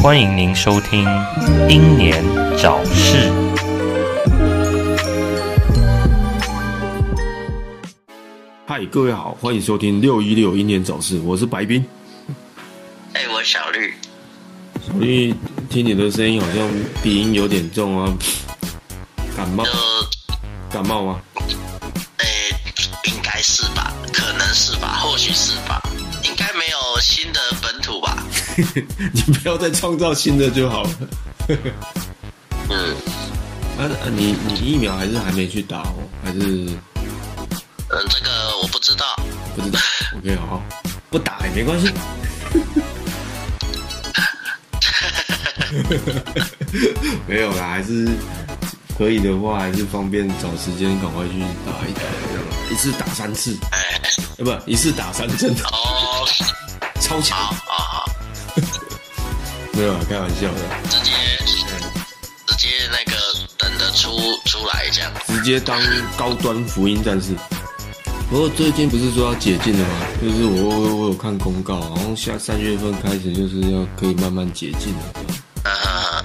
欢迎您收听《英年早逝》。嗨，各位好，欢迎收听六一六英年早逝，我是白冰。哎、我小绿，因为听你的声音好像鼻音有点重啊，感冒就感冒吗？哎、应该是吧，可能是吧，或许是吧，应该没有新的本土吧。你不要再创造新的就好了。嗯 啊，啊你你疫苗还是还没去打哦？还是嗯，这个我不知道。不知道？OK，好，不打也没关系。没有啦，还是可以的话，还是方便找时间赶快去打一打，这样一次打三次，哎、呃，不，一次打三针，哦，超强好。没有啦，开玩笑的，直接直接那个等着出出来这样。直接当高端福音战士。不过最近不是说要解禁了吗？就是我我我有看公告，好像下三月份开始就是要可以慢慢解禁了。这样嗯哼哼，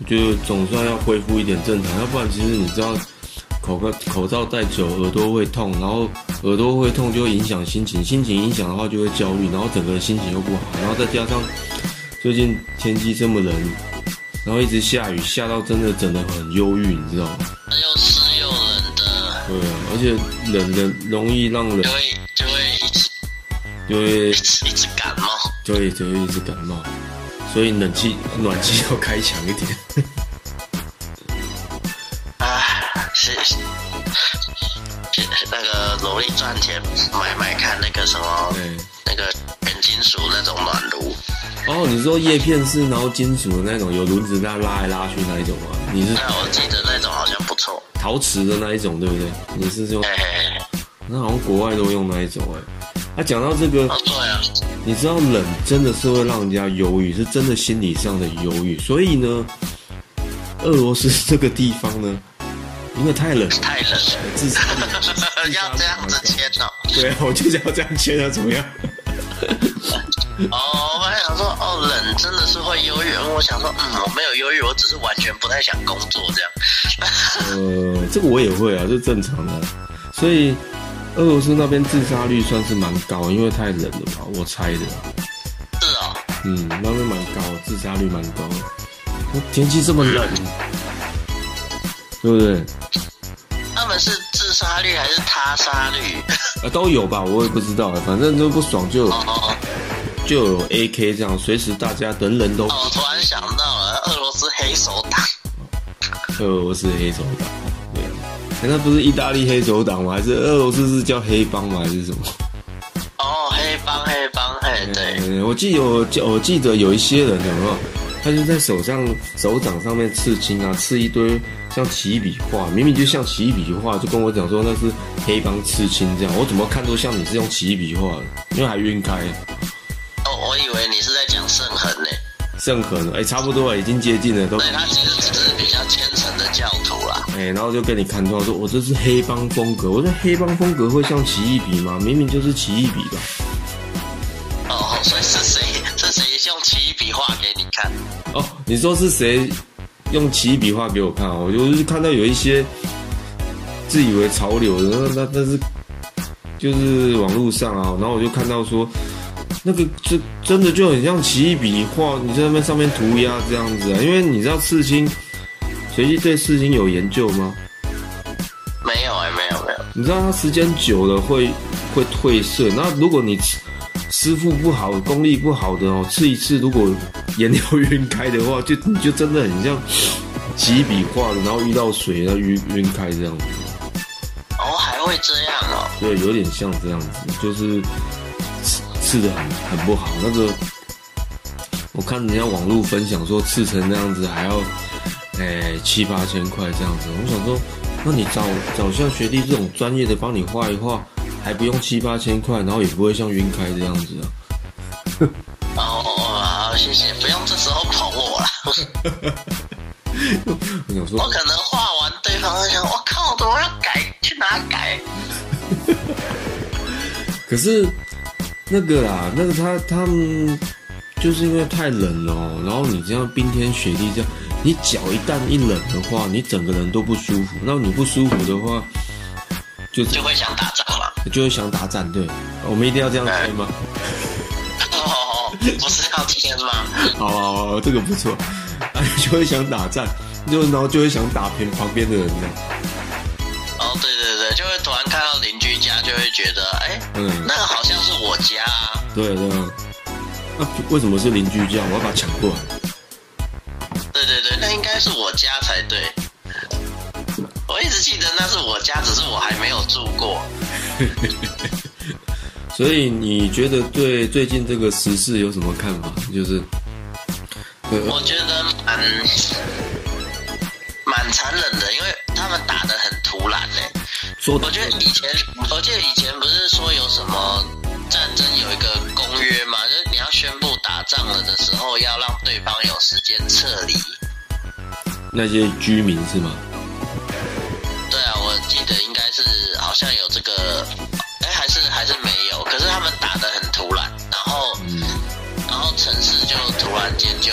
我觉得总算要恢复一点正常，要不然其实你知道，口罩口罩戴久，耳朵会痛，然后耳朵会痛就会影响心情，心情影响的话就会焦虑，然后整个人心情又不好，然后再加上最近天气这么冷，然后一直下雨，下到真的整的很忧郁，你知道吗？又湿又冷的，对啊，而且冷的容易让人就会就会一直就会一直一直感冒。就会就会一直感冒，所以冷气暖气要开强一点。唉，是是是 那个努力赚钱买买看那个什么对。那个原金属那种暖炉。哦，你说叶片式，然后金属的那种，有轮子在拉来拉去那一种吗？你是那我记得那种好像不错。陶瓷的那一种，对不对？你是用嘿嘿嘿，那好像国外都用那一种哎。啊，讲到这个，哦对啊，你知道冷真的是会让人家忧郁，是真的心理上的忧郁。所以呢，俄罗斯这个地方呢，因为太冷，太冷了，自杀要这样子签哦。对啊，我就想要这样签啊，怎么样？哦，我还想说，哦，冷真的是会忧郁。我想说，嗯，我没有忧郁，我只是完全不太想工作这样。呃，这个我也会啊，这正常的。所以俄罗斯那边自杀率算是蛮高，因为太冷了吧，我猜的。是哦，嗯，那边蛮高，自杀率蛮高的。天气这么冷，对不对？他们是自杀率还是他杀率？啊，都有吧，我也不知道，反正都不爽就就有 AK 这样，随时大家人人都哦，我突然想到了，俄罗斯黑手党。俄罗斯黑手党，那不是意大利黑手党吗？还是俄罗斯是叫黑帮吗？还是什么？哦，黑帮黑帮，嘿，对，嗯，我记得我记我记得有一些人有没有？他就在手上手掌上面刺青啊，刺一堆像奇异笔画，明明就像奇异笔画，就跟我讲说那是黑帮刺青这样。我怎么看都像你是用奇异笔画的，因为还晕开。哦，我以为你是在讲圣痕呢。圣痕，哎、差不多了，已经接近了，都对他其实只是比较虔诚的教徒啦。哎、然后就跟你看到说，我这是黑帮风格，我说黑帮风格会像奇异笔吗？明明就是奇异笔吧。哦，你说是谁用奇异笔画给我看哦？我就是看到有一些自以为潮流的，那那那是就是网络上啊，然后我就看到说，那个这真的就很像奇异笔画，你在那边上面涂鸦这样子啊，因为你知道刺青，随机对刺青有研究吗？没有哎、没有没有。你知道它时间久了会会褪色，那如果你师傅不好、功力不好的哦，刺一次如果颜料晕开的话，就你就真的很像几笔画的，然后遇到水，然后晕晕开这样子，哦，还会这样哦。对，有点像这样子，就是刺刺的很很不好。那个我看人家网络分享说刺成那样子还要，哎、七八千块这样子，我想说，那你找找像学弟这种专业的帮你画一画，还不用七八千块，然后也不会像晕开这样子啊。哦，好，谢谢，不用这时候捧我了。我想说我，可能画完，对方会想，我靠，怎么要改？去哪改？可是那个啦，那个他他们就是因为太冷了哦，然后你这样冰天雪地这样，你脚一旦一冷的话，你整个人都不舒服。那你不舒服的话，就是就会想打仗嘛。就会想打战。对，我们一定要这样签吗？哦，不是要天吗？好好好，这个不错。啊，就会想打战，就然后就会想打偏旁边的人这样。哦，对对对，就会突然看到邻居家，就会觉得，哎，嗯，那个好像是我家啊。对对啊。那为什么是邻居家？我要把它抢过来。对对对，那应该是我家才对。我一直记得那是我家，只是我还没有住过。所以你觉得对最近这个时事有什么看法？就是，呃，我觉得蛮蛮残忍的，因为他们打的很突然嘞、说我觉得以前，我记得以前不是说有什么战争有一个公约嘛，就是你要宣布打仗了的时候，要让对方有时间撤离。那些居民是吗？我记得应该是好像有这个，哎，还是还是没有。可是他们打得很突然，然后嗯，然后城市就突然间就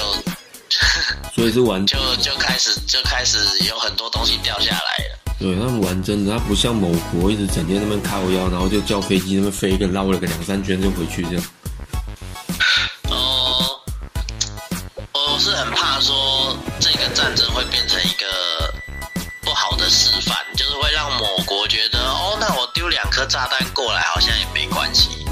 所以是玩就就开始就开始有很多东西掉下来了。对他们玩真的，他不像某国一直整天那边靠腰，然后就叫飞机那边飞一个绕了个两三圈就回去这样。哦，我是很怕说这个战争会变成炸弹过来好像也没关系。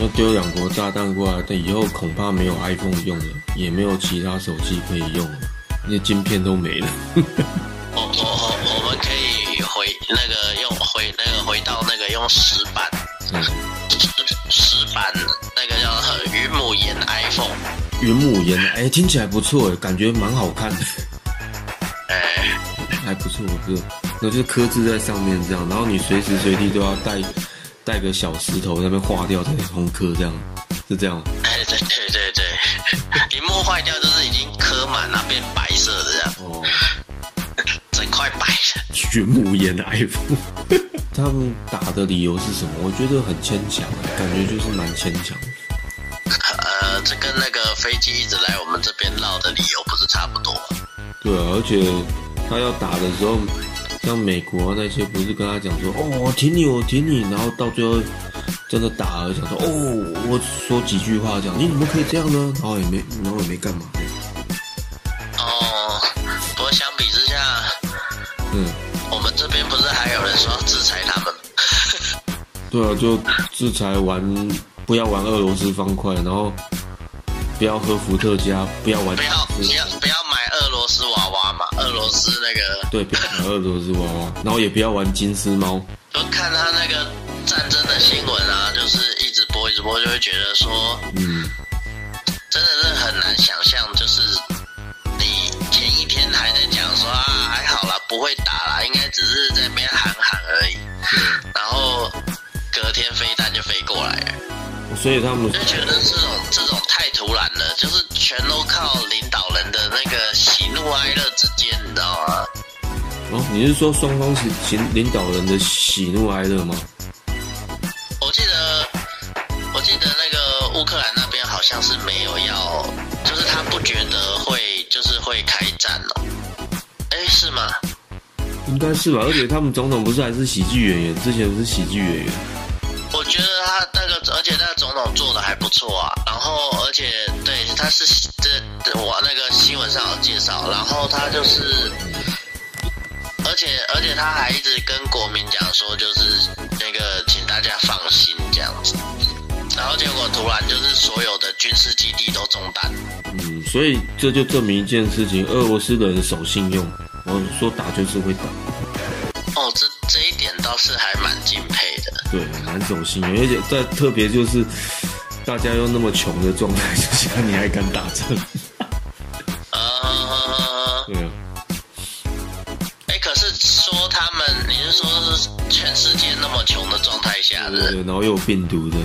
要丢两国炸弹过来，但以后恐怕没有 iPhone 用了，也没有其他手机可以用了，那晶片都没了。我我我我们可以回那个用回那个回到那个用石板嗯，石石板那个叫云母岩 iPhone，云母岩，哎，听起来不错，哎，感觉蛮好看的，哎，还不错，不错。那就是刻字在上面这样，然后你随时随地都要带带个小石头在那边划掉，再重刻这样，是这样对对对对，屏幕 坏掉就是已经刻满了变白色的这样，哦，整块白的。云母岩的 iPhone。他们打的理由是什么？我觉得很牵强，感觉就是蛮牵强的。呃，这跟那个飞机一直来我们这边绕的理由不是差不多吗？对啊，而且他要打的时候，像美国啊那些不是跟他讲说，哦，我挺你，我挺你，然后到最后真的打了，讲说，哦，我说几句话讲，你怎么可以这样呢？然后也没，然后也没干嘛。哦，不过相比之下，嗯，我们这边不是还有人说要制裁他们？对啊，就制裁玩，不要玩俄罗斯方块，然后不要喝伏特加，不要玩不要不要不要买俄罗斯娃罗斯那个，对，不要买俄罗斯娃娃，然后也不要玩金丝猫。就看他那个战争的新闻啊，就是一直播一直播，就会觉得说，嗯，真的是很难想象，就是你前一天还在讲说啊还好啦，不会打啦，应该只是在那边喊喊而已，然后隔天飞弹就飞过来了。所以他们就觉得这种这种太突然了，就是全都靠领导人的那个喜怒哀乐之间，你知道吗？哦，你是说双方是领领导人的喜怒哀乐吗？我记得我记得那个乌克兰那边好像是没有要，就是他不觉得会就是会开战哦。哎，是吗？应该是吧，而且他们总统不是还是喜剧演员，之前是喜剧演员。我觉得他那个，而且那个总统做的还不错啊。然后，而且对，他是这我那个新闻上有介绍，然后他就是，而且而且他还一直跟国民讲说，就是那个请大家放心这样子。然后结果突然就是所有的军事基地都中弹。嗯，所以这就证明一件事情：俄罗斯人守信用，我说打就是会打，哦，这这一点倒是还蛮敬佩的。对，蛮守信用，而且在特别就是大家又那么穷的状态之下，你还敢打仗？呃，对啊，哎，可是说他们，你是说是全世界那么穷的状态下对，然后又有病毒的，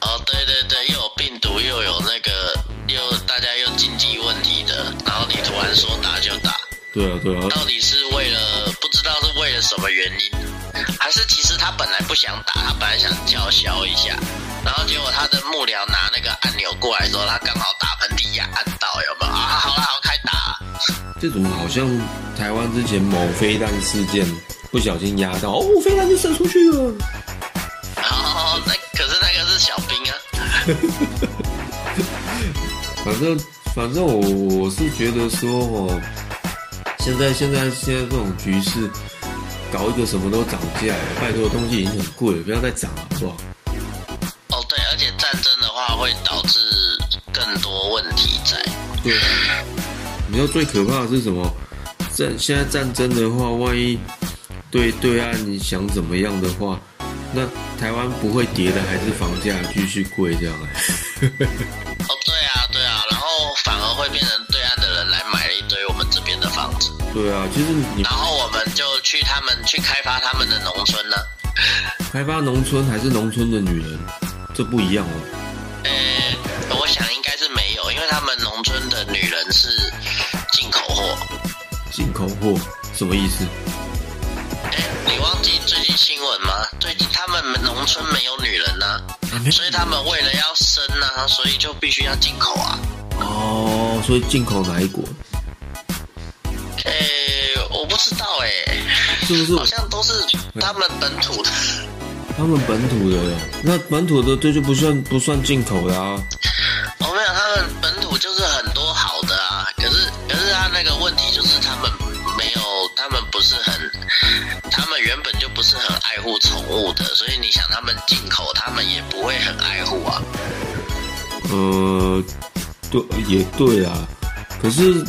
哦，对对对，又有病毒，又有那个，又大家又经济问题的，然后你突然说打就打，对啊对啊，到底是为了不知道是为了什么原因，还是其实他本来不想打，他本来想叫嚣一下，然后结果他的幕僚拿那个按钮过来的时候，他刚好打喷嚏呀，按到有没有啊？好了，好开打。这种好像台湾之前某飞弹事件不小心压到，哦，飞弹就射出去了。哦，那可是那个是小兵啊。反正反正我我是觉得说哦，现在现在现在这种局势，搞一个什么都涨价，拜托东西已经很贵了，不要再涨了，是吧？哦，对，而且战争的话会导致更多问题在。对啊，你知道最可怕的是什么？战现在战争的话，万一对对岸你想怎么样的话，那台湾不会跌的，还是房价继续贵这样哎。哦，对啊，对啊，然后反而会变成对岸的人来买了一堆我们这边的房子，对啊，其实你然后我们就去他们去开发他们的农村呢。开发农村还是农村的女人，这不一样哦。呃，我想应该是没有，因为他们农村的女人是进口货。进口货什么意思？哎，你忘记最近新闻吗？最近他们农村没有女人呐、所以他们为了要生呐、所以就必须要进口啊。哦，所以进口哪一国？哎，我不知道哎、是不是好像都是他们本土的。他们本土的？那本土的这就不算不算进口的啊。哦，没有，他们本土就是很多好的啊，可是可是他那个问题就是他们没有，他们不是很，他们原本就不是很爱护宠物的，所以你想他们进口，他们也不会很爱护啊。呃，对，也对啊。可是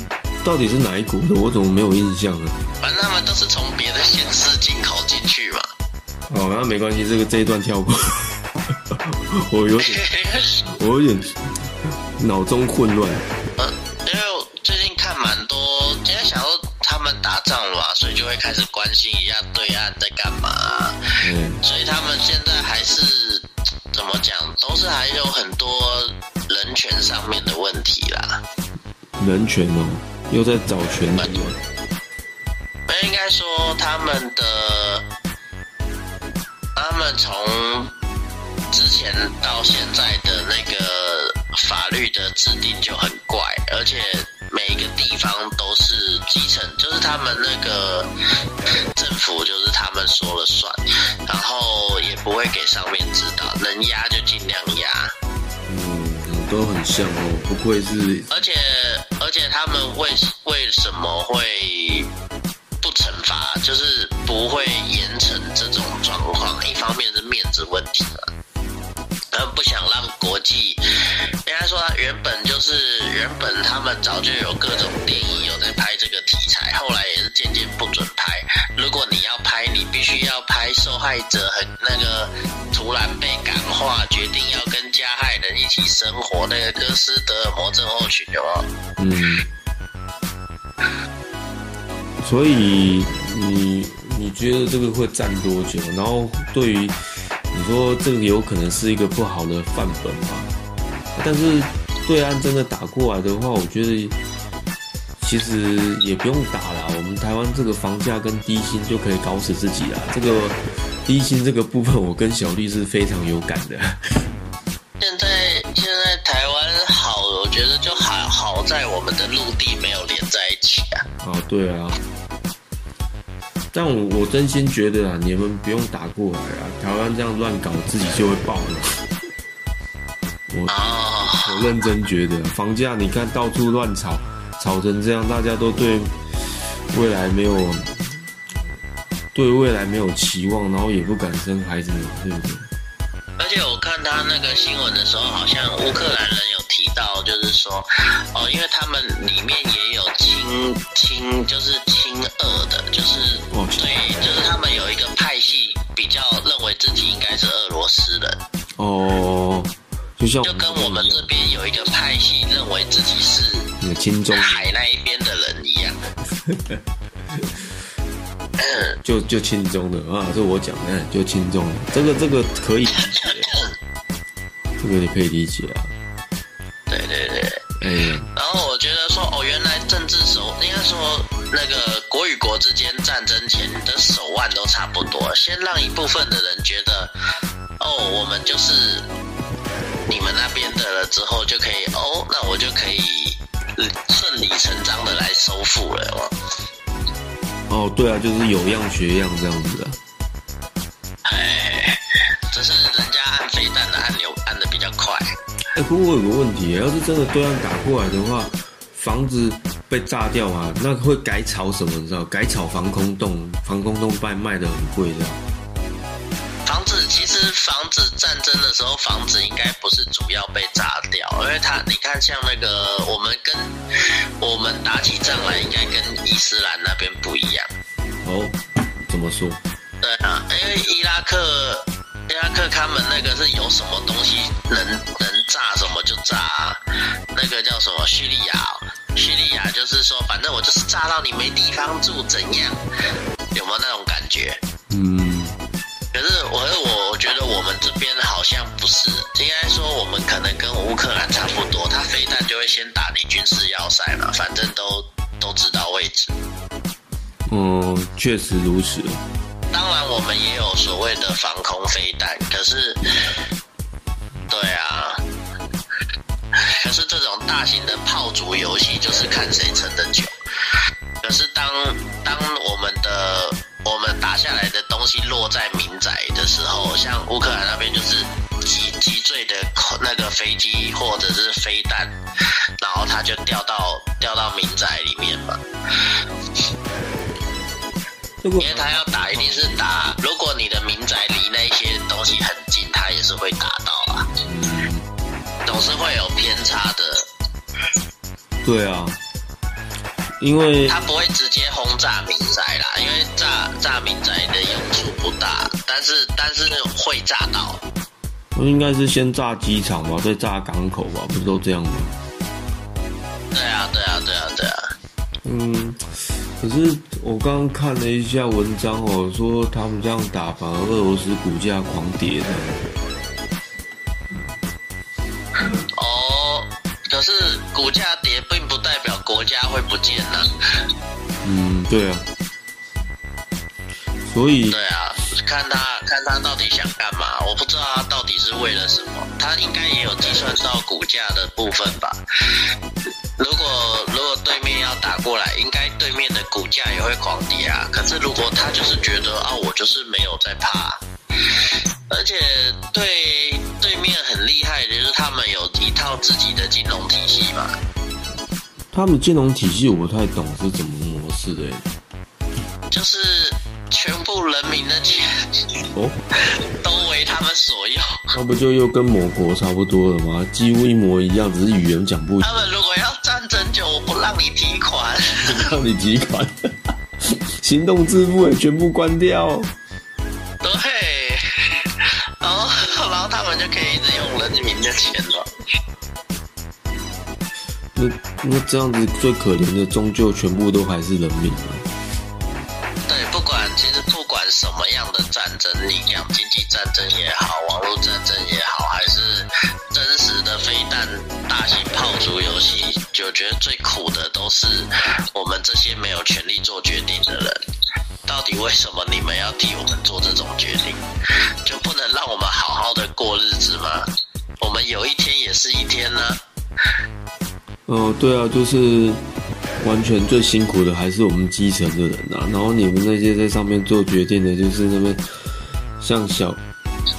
到底是哪一股的？我怎么没有印象呢？反正他们都是从别的县市进口进去嘛。哦，那没关系，这个这一段跳过。我有点，我有点脑中混乱。呃，因为我最近看蛮多，今天想说他们打仗了嘛，所以就会开始关心一下对岸在干嘛、嗯，所以他们现在还是怎么讲，都是还有很多人权上面的问题啦。人权哦，又在找权利哦。那应该说他们的，他们从之前到现在的那个法律的制定就很怪，而且每一个地方都是基层，就是他们那个政府就是他们说了算，然后也不会给上面知道，能压就尽量压。都很像哦，不愧是而且而且他们为为什么会不惩罚，就是不会严惩这种状况？一方面是面子问题了，他们不想让国际，应该说原本就是原本他们早就有各种电影有在拍这个题后来也是渐渐不准拍。如果你要拍，你必须要拍受害者很那个突然被感化，决定要跟加害人一起生活，那个哥斯德尔摩症候群有没有？嗯。所以你你觉得这个会站多久？然后对于你说这个有可能是一个不好的范本吧？但是对岸真的打过来的话，我觉得其实也不用打了。我们台湾这个房价跟低薪就可以搞死自己了。这个低薪这个部分，我跟小丽是非常有感的。现在现在台湾好，我觉得就好好在我们的陆地没有连在一起啊。哦，对啊。但我我真心觉得啊，你们不用打过来啊，台湾这样乱搞，自己就会爆了。我哦，我认真觉得，房价你看到处乱炒，炒成这样，大家都对未来没有对未来没有期望，然后也不敢生孩子，对不对？而且我看他那个新闻的时候，好像乌克兰人有提到，就是说，哦，因为他们里面也有亲亲，就是亲俄的，就是哦对，就是他们有一个派系比较认为自己应该是俄罗斯人，哦，就像就跟我们这边有一个派系认为自己是你的亲中，海那一边的人一样。嗯，就就轻中的啊，这我讲的，就轻中的，这个这个可以理解，这个你可以理解啊。对对对。哎呀，然后我觉得说，哦，原来政治手应该说那个国与国之间战争前的手腕都差不多，先让一部分的人觉得，哦，我们就是你们那边的了之后，就可以哦，那我就可以顺理成章的来收复了哦。哦，对啊，就是有样学样这样子啊。哎，只是人家按飞弹的按钮按的比较快。哎，不过我有个问题，要是真的对岸打过来的话，房子被炸掉啊，那会改炒什么？你知道？改炒防空洞，防空洞卖卖的很贵的。房子其实房子战争的时候，房子应该不是主要被炸掉，因为他你看像那个我们跟我们打起仗来，应该跟伊斯兰那边不一样。哦，怎么说？对啊，因为伊拉克伊拉克他们那个是有什么东西能能炸什么就炸、啊，那个叫什么叙利亚哦，叙利亚就是说反正我就是炸到你没地方住，怎样？有没有那种感觉？嗯，可是我我我觉得我们这边好像不是，应该说我们可能跟乌克兰差不多，他飞弹就会先打你军事要塞嘛，反正都都知道位置。哦，确实如此。当然我们也有所谓的防空飞弹，可是，对啊，可是这种大型的炮竹游戏就是看谁撑得久。可是当当我们的我们打下来的东西落在民宅的时候，像乌克兰那边就是击击坠的那个飞机或者是飞弹，然后它就掉到掉到民宅里面嘛。因为他要打，一定是打。如果你的民宅离那些东西很近，他也是会打到啊，总是会有偏差的。对啊，因为他不会直接轰炸民宅啦，因为炸炸民宅的用处不大，但是但是会炸到。应该是先炸机场吧，再炸港口吧，不是都这样吗？对啊，对啊，对啊，对啊。嗯，可是我刚刚看了一下文章哦，说他们这样打，反而俄罗斯股价狂跌的。哦，可是股价跌并不代表国家会不见呐、嗯，对啊。所以对啊，看他看他到底想干嘛，我不知道他到底是为了什么。他应该也有计算到股价的部分吧。如果如果对面要打过来，应该对面的股价也会狂跌啊。可是如果他就是觉得啊，我就是没有在怕，而且对对面很厉害的就是他们有一套自己的金融体系嘛。他们金融体系我不太懂是怎么模式的欸。就是全部人民的钱哦，都为他们所用。那不就又跟某国差不多了吗？几乎一模一样，只是语言讲不。他们如果要战争就我不让你提款，让你提款，行动支付也全部关掉。对，们就可以一直用人民的钱了。那那这样子最可怜的，终究全部都还是人民啊。对，不管其实不管什么样的战争，你讲经济战争也好，网络战争也好，还是真实的飞弹、大型炮竹游戏，就觉得最苦的都是我们这些没有权利做决定的人。到底为什么你们要替我们做这种决定？就不能让我们好好的过日子吗？我们有一天也是一天呢、哦、对啊，就是完全最辛苦的还是我们基层的人啊。然后你们那些在上面做决定的，就是那边像小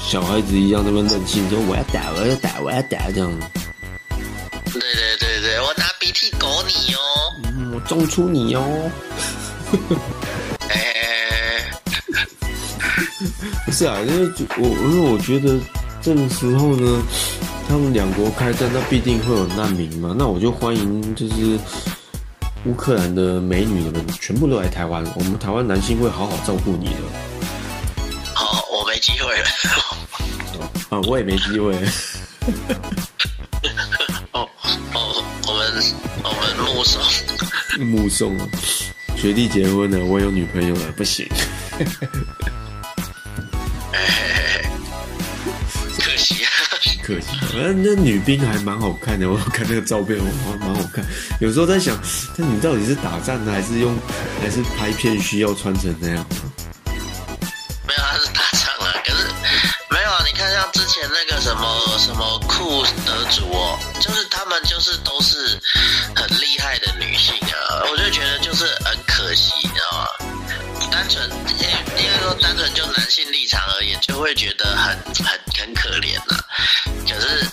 小孩子一样那边任性，说我要打，我要打，我要打这样。对对对对，我拿鼻涕狗你哦。嗯，我中出你哦。哎，不是啊，因为我因为我觉得这个时候呢，他们两国开战，那必定会有难民嘛。那我就欢迎就是乌克兰的美女们全部都来台湾，我们台湾男性会好好照顾你的。好，我没机会了。啊，我也没机会。哦哦，我们我们目送。目送啊，学弟结婚了，我有女朋友了，不行。哎，可惜啊。可惜，反正那女兵还蛮好看的，我看那个照片，我蛮好看。有时候在想，那你到底是打仗的，还是用，还是拍片需要穿成那样？没有，他是打仗啊。可是没有啊，你看像之前那个什么什么酷得主哦，就是他们就是都是很厉害的女性啊，我就觉得就是很可惜，你知道吗？单纯应应该说单纯就男性立场而言，就会觉得很很很可怜呐、可是，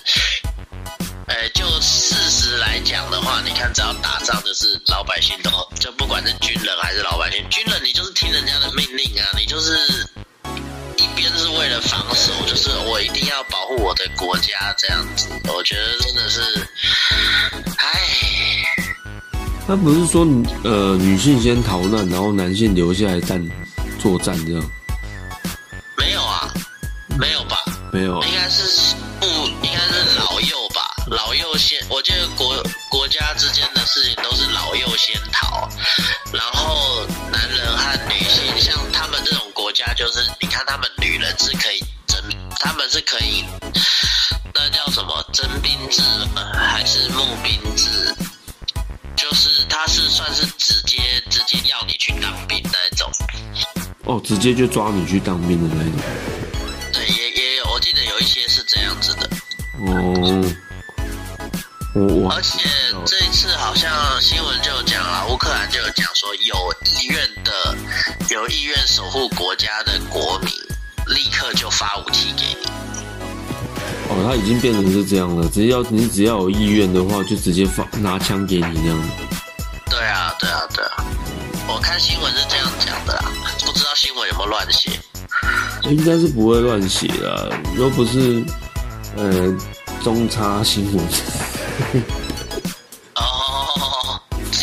呃，就事实来讲的话，你看只要打仗，就是老百姓都就不管是军人还是老百姓，军人你就是听人家的命令啊，你就是一边是为了防守，就是我一定要保护我的国家这样子。我觉得真的是，唉，他不是说呃女性先逃难，然后男性留下来战作战这样？没有啊，没有吧？没有啊，应该是不，应该是老幼吧。老幼先，我记得国国家之间的事情都是老幼先逃，然后男人和女性，像他们这种国家，就是你看他们女人是可以征，他们是可以，那叫什么征兵制吗还是募兵制？就是他是算是直接直接要你去当兵那一种。哦，直接就抓你去当兵的那种。对，也也有，我记得有一些是这样子的。哦，我我而且这一次好像新闻就有讲了，乌克兰就有讲说，有意愿的、有意愿守护国家的国民，立刻就发武器给你。哦，他已经变成是这样了，只要你只要有意愿的话，就直接放拿枪给你这样。对啊，对啊，对啊，我看新闻是这样讲的啦，不知道新闻有没有乱写。应该是不会乱写的，又不是呃中差新闻，哦，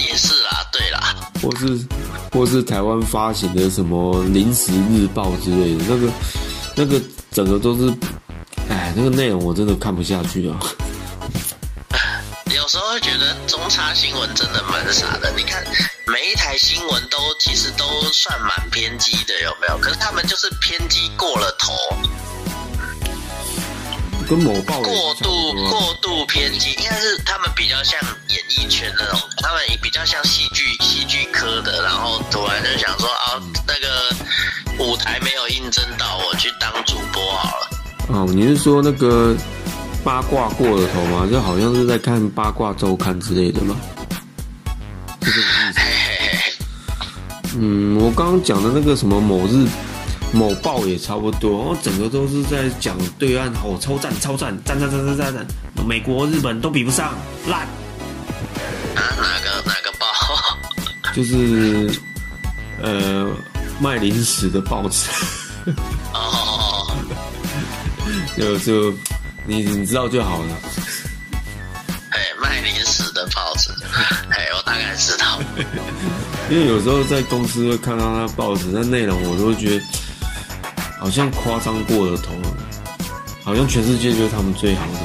也是啦，对啦，或是或是台湾发行的什么临时日报之类的，那个那个整个都是，哎，那个内容我真的看不下去啊。有时候会觉得中差新闻真的蛮傻的。你看每一台新闻都其实都算蛮偏激的，有没有？可是他们就是偏激过了头，跟某报过度过度偏激，应该是他们比较像演艺圈那种，他们也比较像喜剧喜剧科的，然后突然就想说啊，那个舞台没有应征到，我去当主播好了。哦，你是说那个八卦过了头吗？就好像是在看八卦周刊之类的吗？是这个意思。嗯，我刚刚讲的那个什么某日某报也差不多，然后整个都是在讲对岸哦，超赞超赞，赞赞赞赞赞赞，美国、日本都比不上，烂。啊，哪个哪个报？就是呃卖零食的报纸，哦，就就你你知道就好了。哎，卖零食的报纸，哎，我大概知道。因为有时候在公司会看到那报纸，那内容我都会觉得好像夸张过了头了，好像全世界就是他们最好的，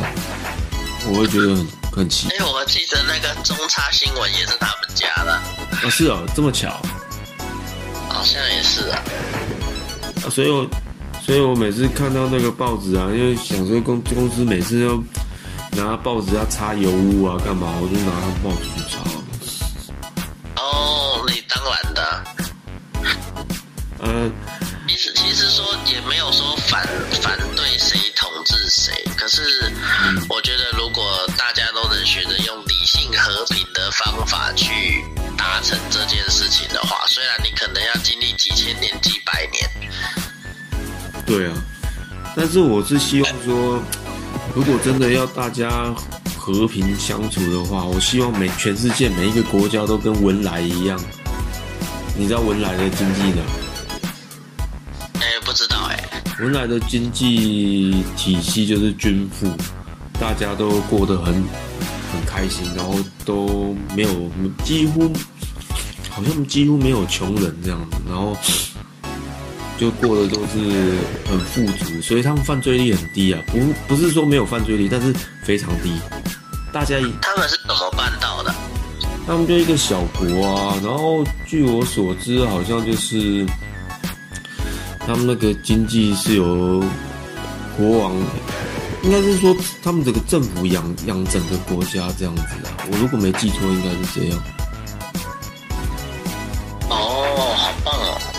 我会觉得很很奇怪哎，我记得那个中差新闻也是他们家的，啊，是哦，这么巧好像也是啊。啊，所以我所以我每次看到那个报纸啊，因为想说公公司每次要拿报纸要擦油污啊，干嘛，我就拿报纸去擦。哦，你当然的。呃，其实其实说也没有说反反对谁统治谁，可是我觉得如果大家都能学着用理性和平的方法去达成这件事情的话，虽然你可能要经历几千年、几百年，对啊，但是我是希望说，如果真的要大家和平相处的话，我希望每全世界每一个国家都跟文莱一样。你知道文莱的经济呢？哎，不知道哎，文莱的经济体系就是均富，大家都过得很很开心，然后都没有几乎好像几乎没有穷人这样子，然后就过得都是很富足，所以他们犯罪率很低啊，不不是说没有犯罪率，但是非常低。大家他们是怎么办到的？他们就一个小国啊，然后据我所知，好像就是他们那个经济是由国王，应该是说他们这个政府养养整个国家这样子啊。我如果没记错，应该是这样。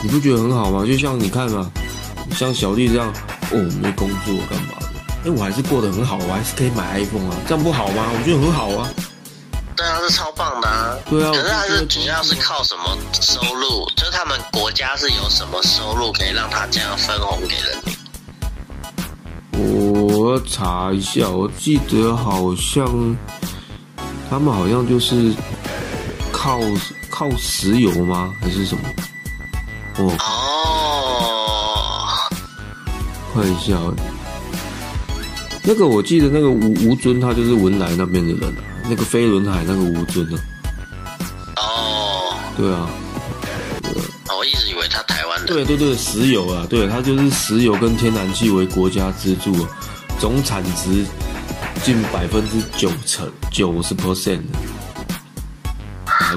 你不觉得很好吗？就像你看嘛，像小弟这样，哦，没工作干嘛的？哎，我还是过得很好，我还是可以买 iPhone 啊，这样不好吗？我觉得很好啊。对啊，是超棒的啊。对啊，可是他是主要是靠什么收入？就是他们国家是有什么收入可以让他这样分红给人民？我要查一下，我记得好像他们好像就是靠靠石油吗？还是什么？哦，哦，看一下，那个我记得那个吴吴尊他就是文莱那边的人啊，那个飞轮海那个吴尊啊，哦，对啊，我一直以为他台湾的。对对对，石油啊，对，它就是石油跟天然气为国家支柱、啊，总产值近百分之九成九十 percent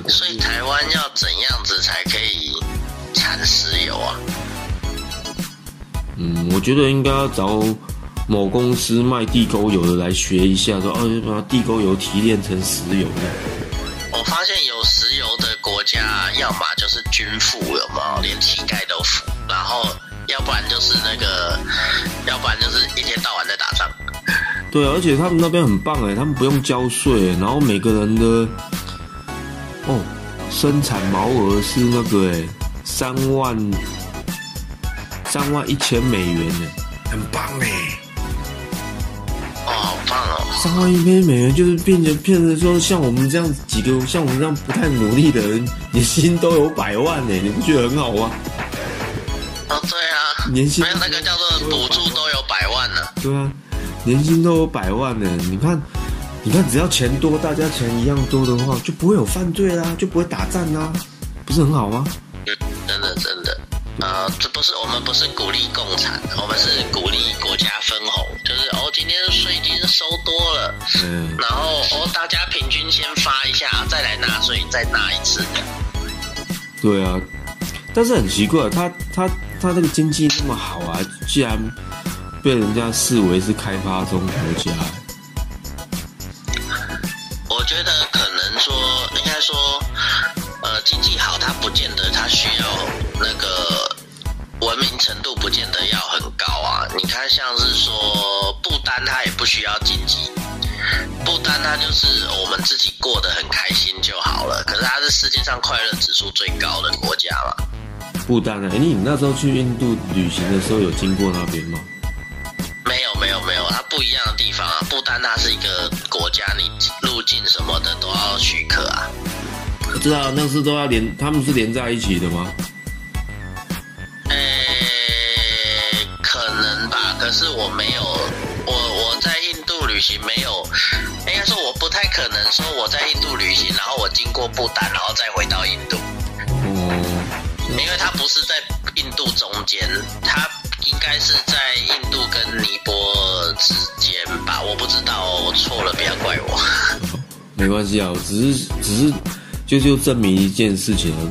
所以台湾要怎样子才可以产石油啊？嗯，我觉得应该要找某公司卖地沟油的来学一下，说哦，把地沟油提炼成石油的。我发现有石油的国家，要么就是均富，有嘛？连乞丐都富，然后要不然就是那个，要不然就是一天到晚在打仗。对，而且他们那边很棒哎，他们不用交税，然后每个人的哦生产毛额是那个哎三万三万一千美元呢，很棒哎。哦，好棒哦！三万一千美元就是变成骗着说，像我们这样几个像我们这样不太努力的人，年薪都有百万呢，你不觉得很好吗？哦，对啊，年薪没有那个叫做补助都有百万呢。对啊，年薪都有百万呢。你看，你看，只要钱多，大家钱一样多的话，就不会有犯罪啦，就不会打仗啦，不是很好吗？呃，这不是我们不是鼓励共产，我们是鼓励国家分红，就是哦，今天税金收多了，嗯，然后哦，大家平均先发一下，再来纳税，再纳一次。对啊。但是很奇怪，他他他这个经济那么好啊，竟然被人家视为是开发中国家。程度，不见得要很高啊。你看，像是说不丹，它也不需要经济，不丹它就是我们自己过得很开心就好了。可是它是世界上快乐指数最高的国家嘛。不丹啊，哎，你那时候去印度旅行的时候有经过那边吗？没有没有没有，它不一样的地方啊。不丹它是一个国家，你入境什么的都要许可啊。我知道，那是都要连，他们是连在一起的吗？呃，可能吧，可是我没有，我我在印度旅行没有，应该说我不太可能说我在印度旅行，然后我经过不丹，然后再回到印度，哦，因为它不是在印度中间，它应该是在印度跟尼泊尔之间吧，我不知道哦，我错了，不要怪我。没关系啊，只是只是就就证明一件事情啊，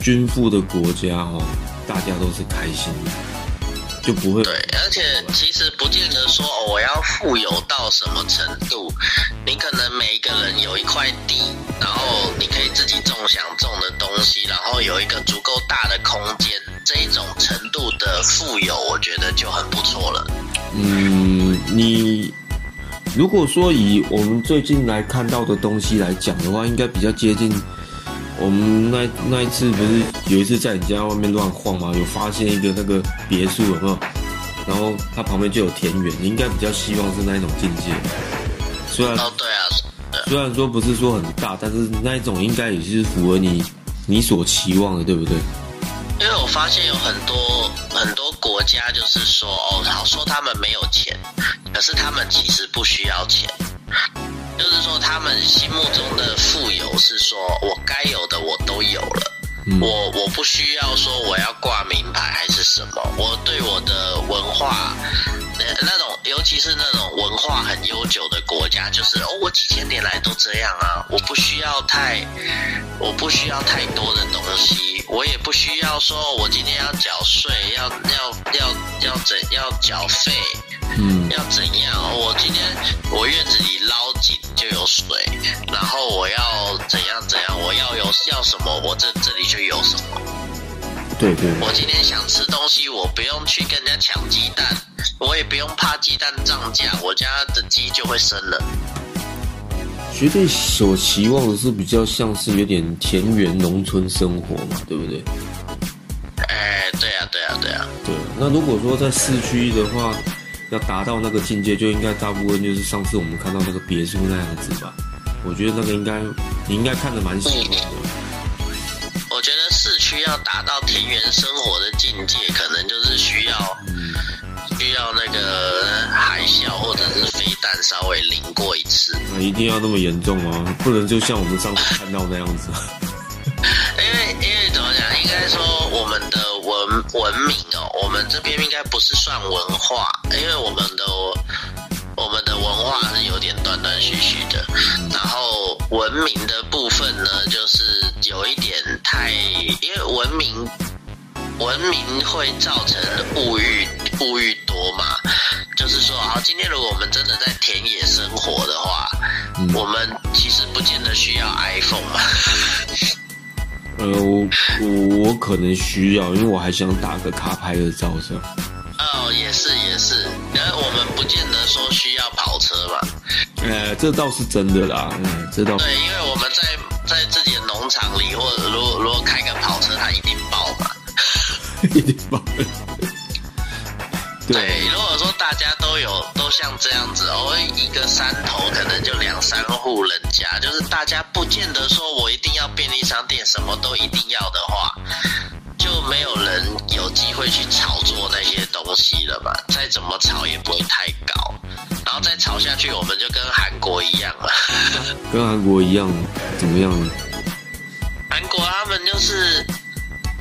均富的国家哦，大家都是开心的，就不会对，而且其实不见得说哦，我要富有到什么程度，你可能每一个人有一块地，然后你可以自己种想种的东西，然后有一个足够大的空间，这一种程度的富有，我觉得就很不错了。嗯，你如果说以我们最近来看到的东西来讲的话，应该比较接近我们那那一次不是有一次在你家外面乱晃嘛，有发现一个那个别墅有没有？然后它旁边就有田园，你应该比较希望是那一种境界。虽然哦，对啊，虽然说不是说很大，但是那一种应该也是符合你你所期望的，对不对？因为我发现有很多很多国家就是说哦，好说他们没有钱，可是他们其实不需要钱。就是说，他们心目中的富有是说，我该有的我都有了，嗯。我我不需要说我要挂名牌还是什么，我对我的文化，那，那种尤其是那种文化很悠久的国家，就是哦，我几千年来都这样啊，我不需要太，我不需要太多的东西，我也不需要说我今天要缴税，要要要要怎要缴费，嗯要怎样？我今天我院子里捞井就有水，然后我要怎样怎样？我要有要什么，我这这里就有什么。对对，我今天想吃东西，我不用去跟人家抢鸡蛋，我也不用怕鸡蛋涨价，我家的鸡就会生了。绝对所期望的是比较像是有点田园农村生活嘛，对不对？哎，对啊，对啊，对啊。对，那如果说在市区的话，要达到那个境界，就应该大部分就是上次我们看到那个别墅那样子吧。我觉得那个应该你应该看得蛮喜欢的。我觉得市区要达到田园生活的境界，可能就是需要需要那个海啸或者是飞弹稍微淋过一次。那一定要那么严重吗？不能就像我们上次看到那样子。因 为因为？应该说我们的文文明哦，我们这边应该不是算文化，因为我们的我们的文化是有点断断续续的。然后文明的部分呢，就是有一点太，因为文明文明会造成物欲物欲多嘛。就是说，好，今天如果我们真的在田野生活的话，我们其实不见得需要 iPhone 嘛。呃，我我我可能需要，因为我还想打个卡牌的照相。哦，也是也是，然后我们不见得说需要跑车嘛。呃，这倒是真的啦，嗯，这倒。对，因为我们在在自己的农场里，或者如果如果开个跑车，它一定爆嘛。一定爆。对，如果有都像这样子，哦，一个山头可能就两三户人家，就是大家不见得说我一定要便利商店什么都一定要的话，就没有人有机会去炒作那些东西了吧。再怎么炒也不会太高，然后再炒下去，我们就跟韩国一样了。跟韩国一样，怎么样？韩国他们就是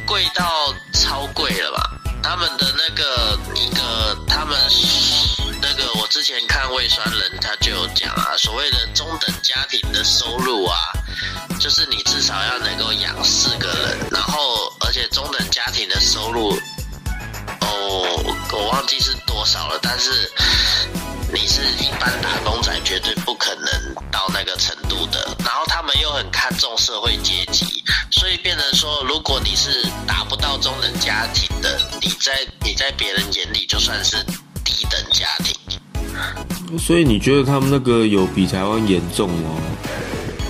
贵到超贵了吧？他们的那个一个，他们那个，我之前看魏酸人他就有讲啊，所谓的中等家庭的收入啊，就是你至少要能够养四个人，然后而且中等家庭的收入，哦，我忘记是多少了，但是你是一般打工仔，绝对不可能到那个程度的。然后他们又很看重社会阶级，所以变成说，如果你是达不到中等家庭的，你在你在别人眼里就算是低等家庭。所以你觉得他们那个有比台湾严重吗？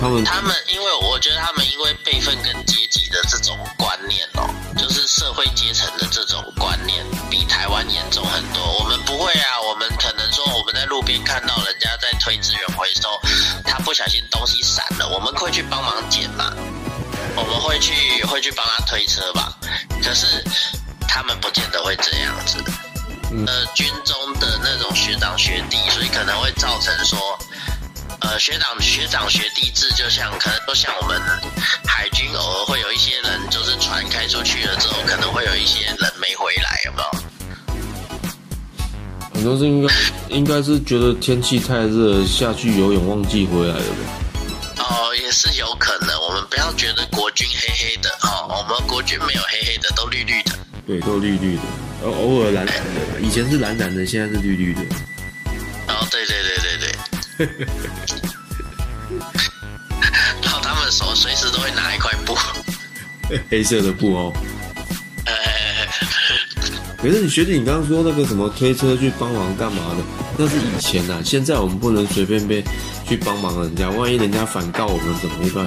他们他们，因为我觉得他们因为辈分跟阶级的这种观念哦，就是社会阶层的这种观念，比台湾严重很多。我们不会啊，我们可能说我们在路边看到人家在推资源回收，他不小心东西散了，我们会去帮忙捡嘛，我们会去会去帮他推车吧。可是他们不见得会这样子。呃，军中的那种学长学弟，所以可能会造成说。呃，学长学长学弟制，就像可能都像我们海军，偶尔会有一些人，就是船开出去了之后，可能会有一些人没回来，有没有？很多是应该应该是觉得天气太热，下去游泳忘记回来了吧？哦，也是有可能。我们不要觉得国军黑黑的哦，我们国军没有黑黑的，都绿绿的。对，都绿绿的，偶偶尔蓝蓝的，以前是蓝蓝的，现在是绿绿的。哦，对对对对对。然后他们手随时都会拿一块布，黑色的布哦。可是你学弟，你刚刚说那个什么推车去帮忙干嘛的？那是以前呐，现在我们不能随便被去帮忙人家，万一人家反告我们怎么办？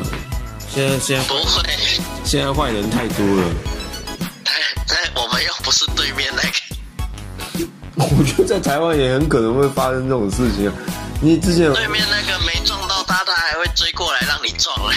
现在现在不会，现在坏人太多了。我觉得在台湾也很可能会发生这种事情啊。你之前对面那个没撞到他，他还会追过来让你撞嘞。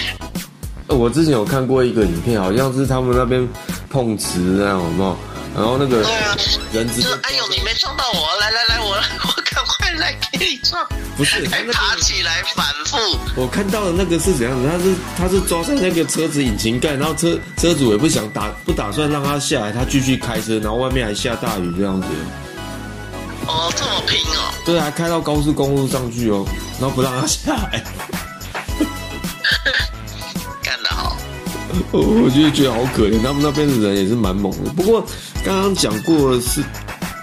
我之前有看过一个影片，好像是他们那边碰瓷那样，有没有？然后那个对啊，人直接哎呦，你没撞到我，来来来，我 我赶快来给你撞。不是，还爬起来反复。我看到的那个是怎样子？他是他是抓在那个车子引擎盖，然后车车主也不想打不打算让他下来，他继续开车，然后外面还下大雨这样子。哦，这么拼哦！对啊，开到高速公路上去哦，然后不让他下来，干得好！我我就觉得好可怜，他们那边的人也是蛮猛的。不过刚刚讲过是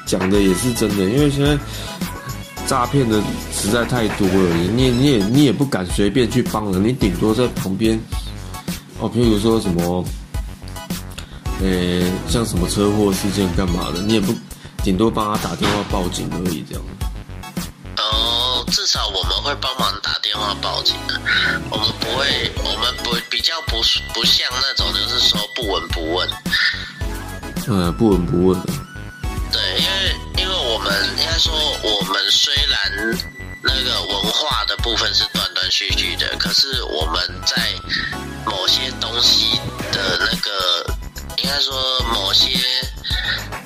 讲的也是真的，因为现在诈骗的实在太多了，你也你也你也不敢随便去帮人，你顶多在旁边哦，譬如说什么，呃，像什么车祸事件干嘛的，你也不。顶多帮他打电话报警而已，这样。哦，至少我们会帮忙打电话报警的，我们不会，我们不比较不不像那种就是说不闻不问。嗯，不闻不问。对，因为因为我们应该说，我们虽然那个文化的部分是断断续续的，可是我们在某些东西的那个，应该说某些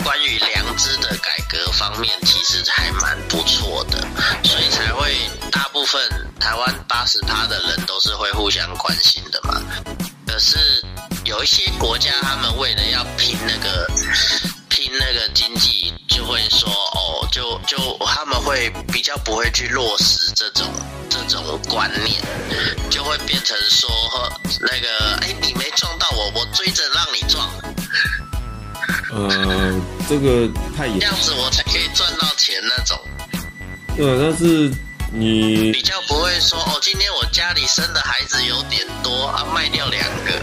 关于良知的改革方面，其实还蛮不错的，所以才会大部分台湾八十趴的人都是会互相关心的嘛。可是有一些国家，他们为了要拼那个拼那个经济，就会说哦，就就他们会比较不会去落实这种这种观念，就会变成说那个哎，你没撞到我，我追着让你撞。呃，这个太严，这样子我才可以赚到钱那种。对，但是你比较不会说哦，今天我家里生的孩子有点多啊，卖掉两个。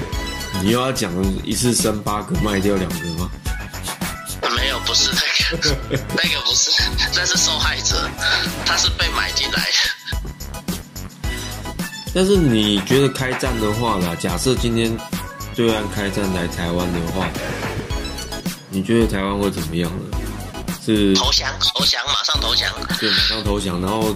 你又要讲一次生八个卖掉两个吗？没有，不是那个，那个不是，那是受害者，他是被买进来的。但是你觉得开战的话啦，假设今天对岸开战来台湾的话，你觉得台湾会怎么样呢？是投降，投降，马上投降。对，马上投降，然后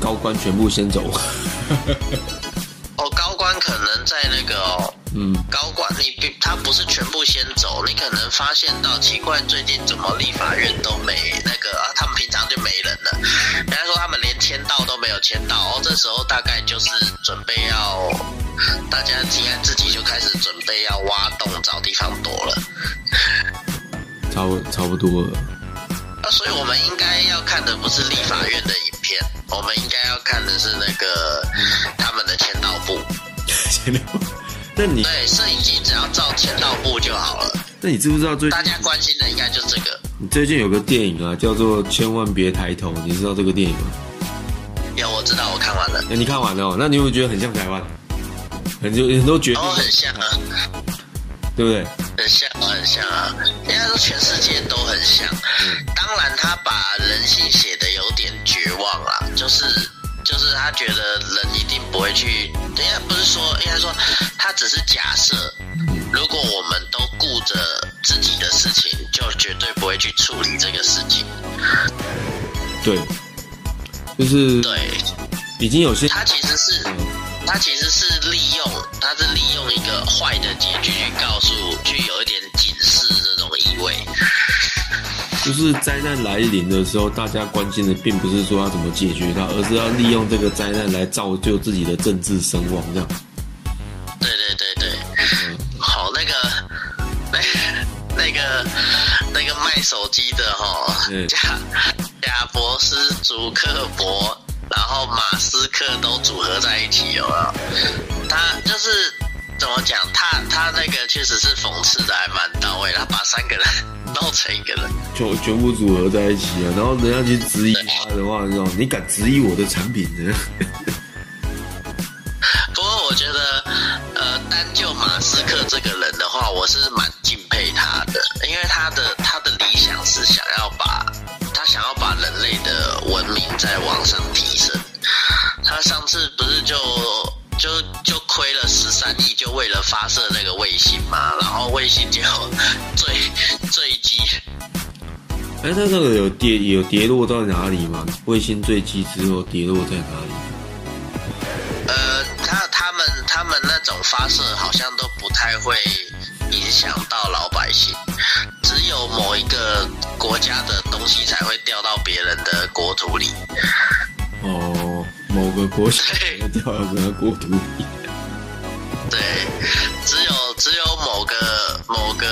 高官全部先走。哦，高官可能在那个哦，嗯，高官你不他不是全部先走，你可能发现到奇怪，最近怎么立法院都没那个啊，他们平常就没人了。人家说他们连签到都没有签到，哦，这时候大概就是准备要大家应该自己就开始准备要挖洞找地方躲了。差不差不多了。啊，所以我们应该要看的不是立法院的影片，我们应该要看的是那个他们的签到簿。那你对，摄影机只要照签到簿就好了。那你知不知道最大家关心的应该就是这个。你最近有个电影啊，叫做《千万别抬头》，你知道这个电影吗？有，我知道，我看完了。那你看完了、哦，那你有没有觉得很像台湾？很多很多决定哦，，很像啊，对不对？很像啊，很像啊。应该说全世界都很像。当然，他把人性写的有点绝望啊，就是就是他觉得人一定不会去，应该不是说，应该说他只是假设，如果我们都顾着自己的事情，就绝对不会去处理这个事情。对，就是对，已经有些他其实是。他其实是利用，他是利用一个坏的结局去告诉，去有一点警示这种意味。就是灾难来临的时候，大家关心的并不是说要怎么解决它，而是要利用这个灾难来造就自己的政治声望，这样。对对对对，好，那个那那个那个卖手机的哈、嗯贾贾博士、祖克伯，然后马斯克都组合在一起，有没有？他就是怎么讲？他他那个确实是讽刺的还蛮到位，他把三个人弄成一个人。全全部组合在一起啊，然后人家去质疑他的话，那种你敢质疑我的产品呢？不过我觉得，呃，单就马斯克这个人的话，我是蛮敬佩他的，因为他的他的理想是想要把类的文明在往上提升。他上次不是就就就亏了十三亿，就为了发射那个卫星嘛，然后卫星就坠坠机。哎，他那个有跌有跌落到哪里吗？卫星坠机之后跌落在哪里？呃，他他们他们那种发射好像都不太会影响到老百姓，只有某一个国家的东西才会掉到别人的国土里。哦，某个国家掉到人家国土里。对，只有只有某个某个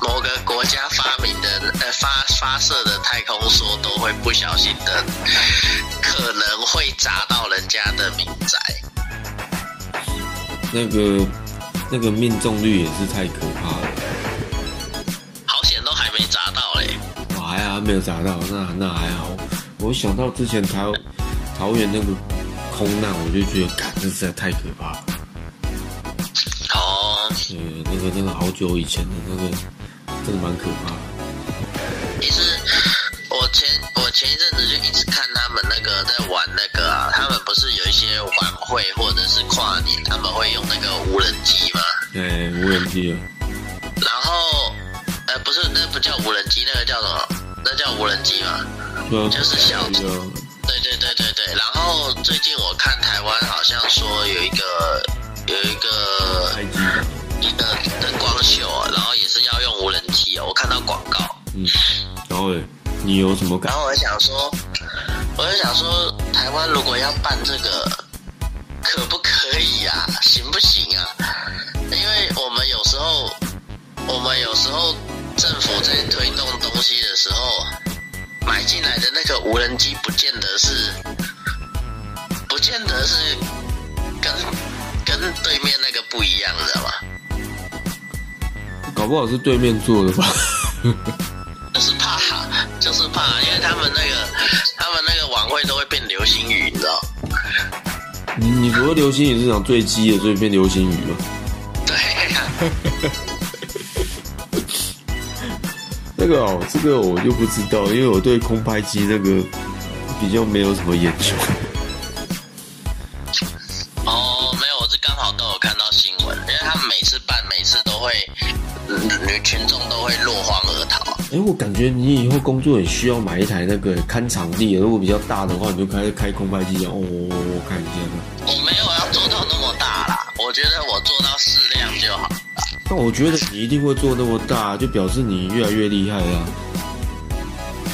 某个国家发明的呃发发射的太空梭都会不小心的，可能会砸到人家的民宅。那个那个命中率也是太可怕了。好险都还没砸到嘞。哇，还好没有砸到，那那还好。我想到之前桃桃园那个空难，我就觉得感，这实在太可怕了。哦。那个那个好久以前的那个，真的蛮可怕的。其实我前我前一阵子就一直看他们那个在玩那个，他们不是有一些玩。会或者是跨年，他们会用那个无人机吗？对，无人机啊，然后，呃，不是，那不叫无人机，那个叫什么？那叫无人机嘛，对啊，就是小机啊，对对对对对。然后最近我看台湾好像说有一个有一个一个灯光秀啊，然后也是要用无人机哦，我看到广告。嗯，然后嘞，你有什么感然？后我想说，我就想说，台湾如果要办这个，可不可以啊？行不行啊？因为我们有时候，我们有时候政府在推动东西的时候，买进来的那个无人机，不见得是，不见得是跟跟对面那个不一样，知道吗？搞不好是对面做的吧？就是怕，就是怕，因为他们那个，他们那个晚会都会变流星雨，你知道？你你除了流星雨是讲最激的，所以变流星雨吗？对，那个哦，这个我就不知道，因为我对空拍机那个比较没有什么研究。哦，没有，我是刚好都有看到新闻，因为他们每次办，每次都会，嗯女群众都会落荒而逃。哎，我感觉你以后工作也需要买一台那个看场地，如果比较大的话，你就开开空拍机，哦，我看一下。我没有要做到那么大啦，我觉得我做到适量就好。那我觉得你一定会做那么大，就表示你越来越厉害啊！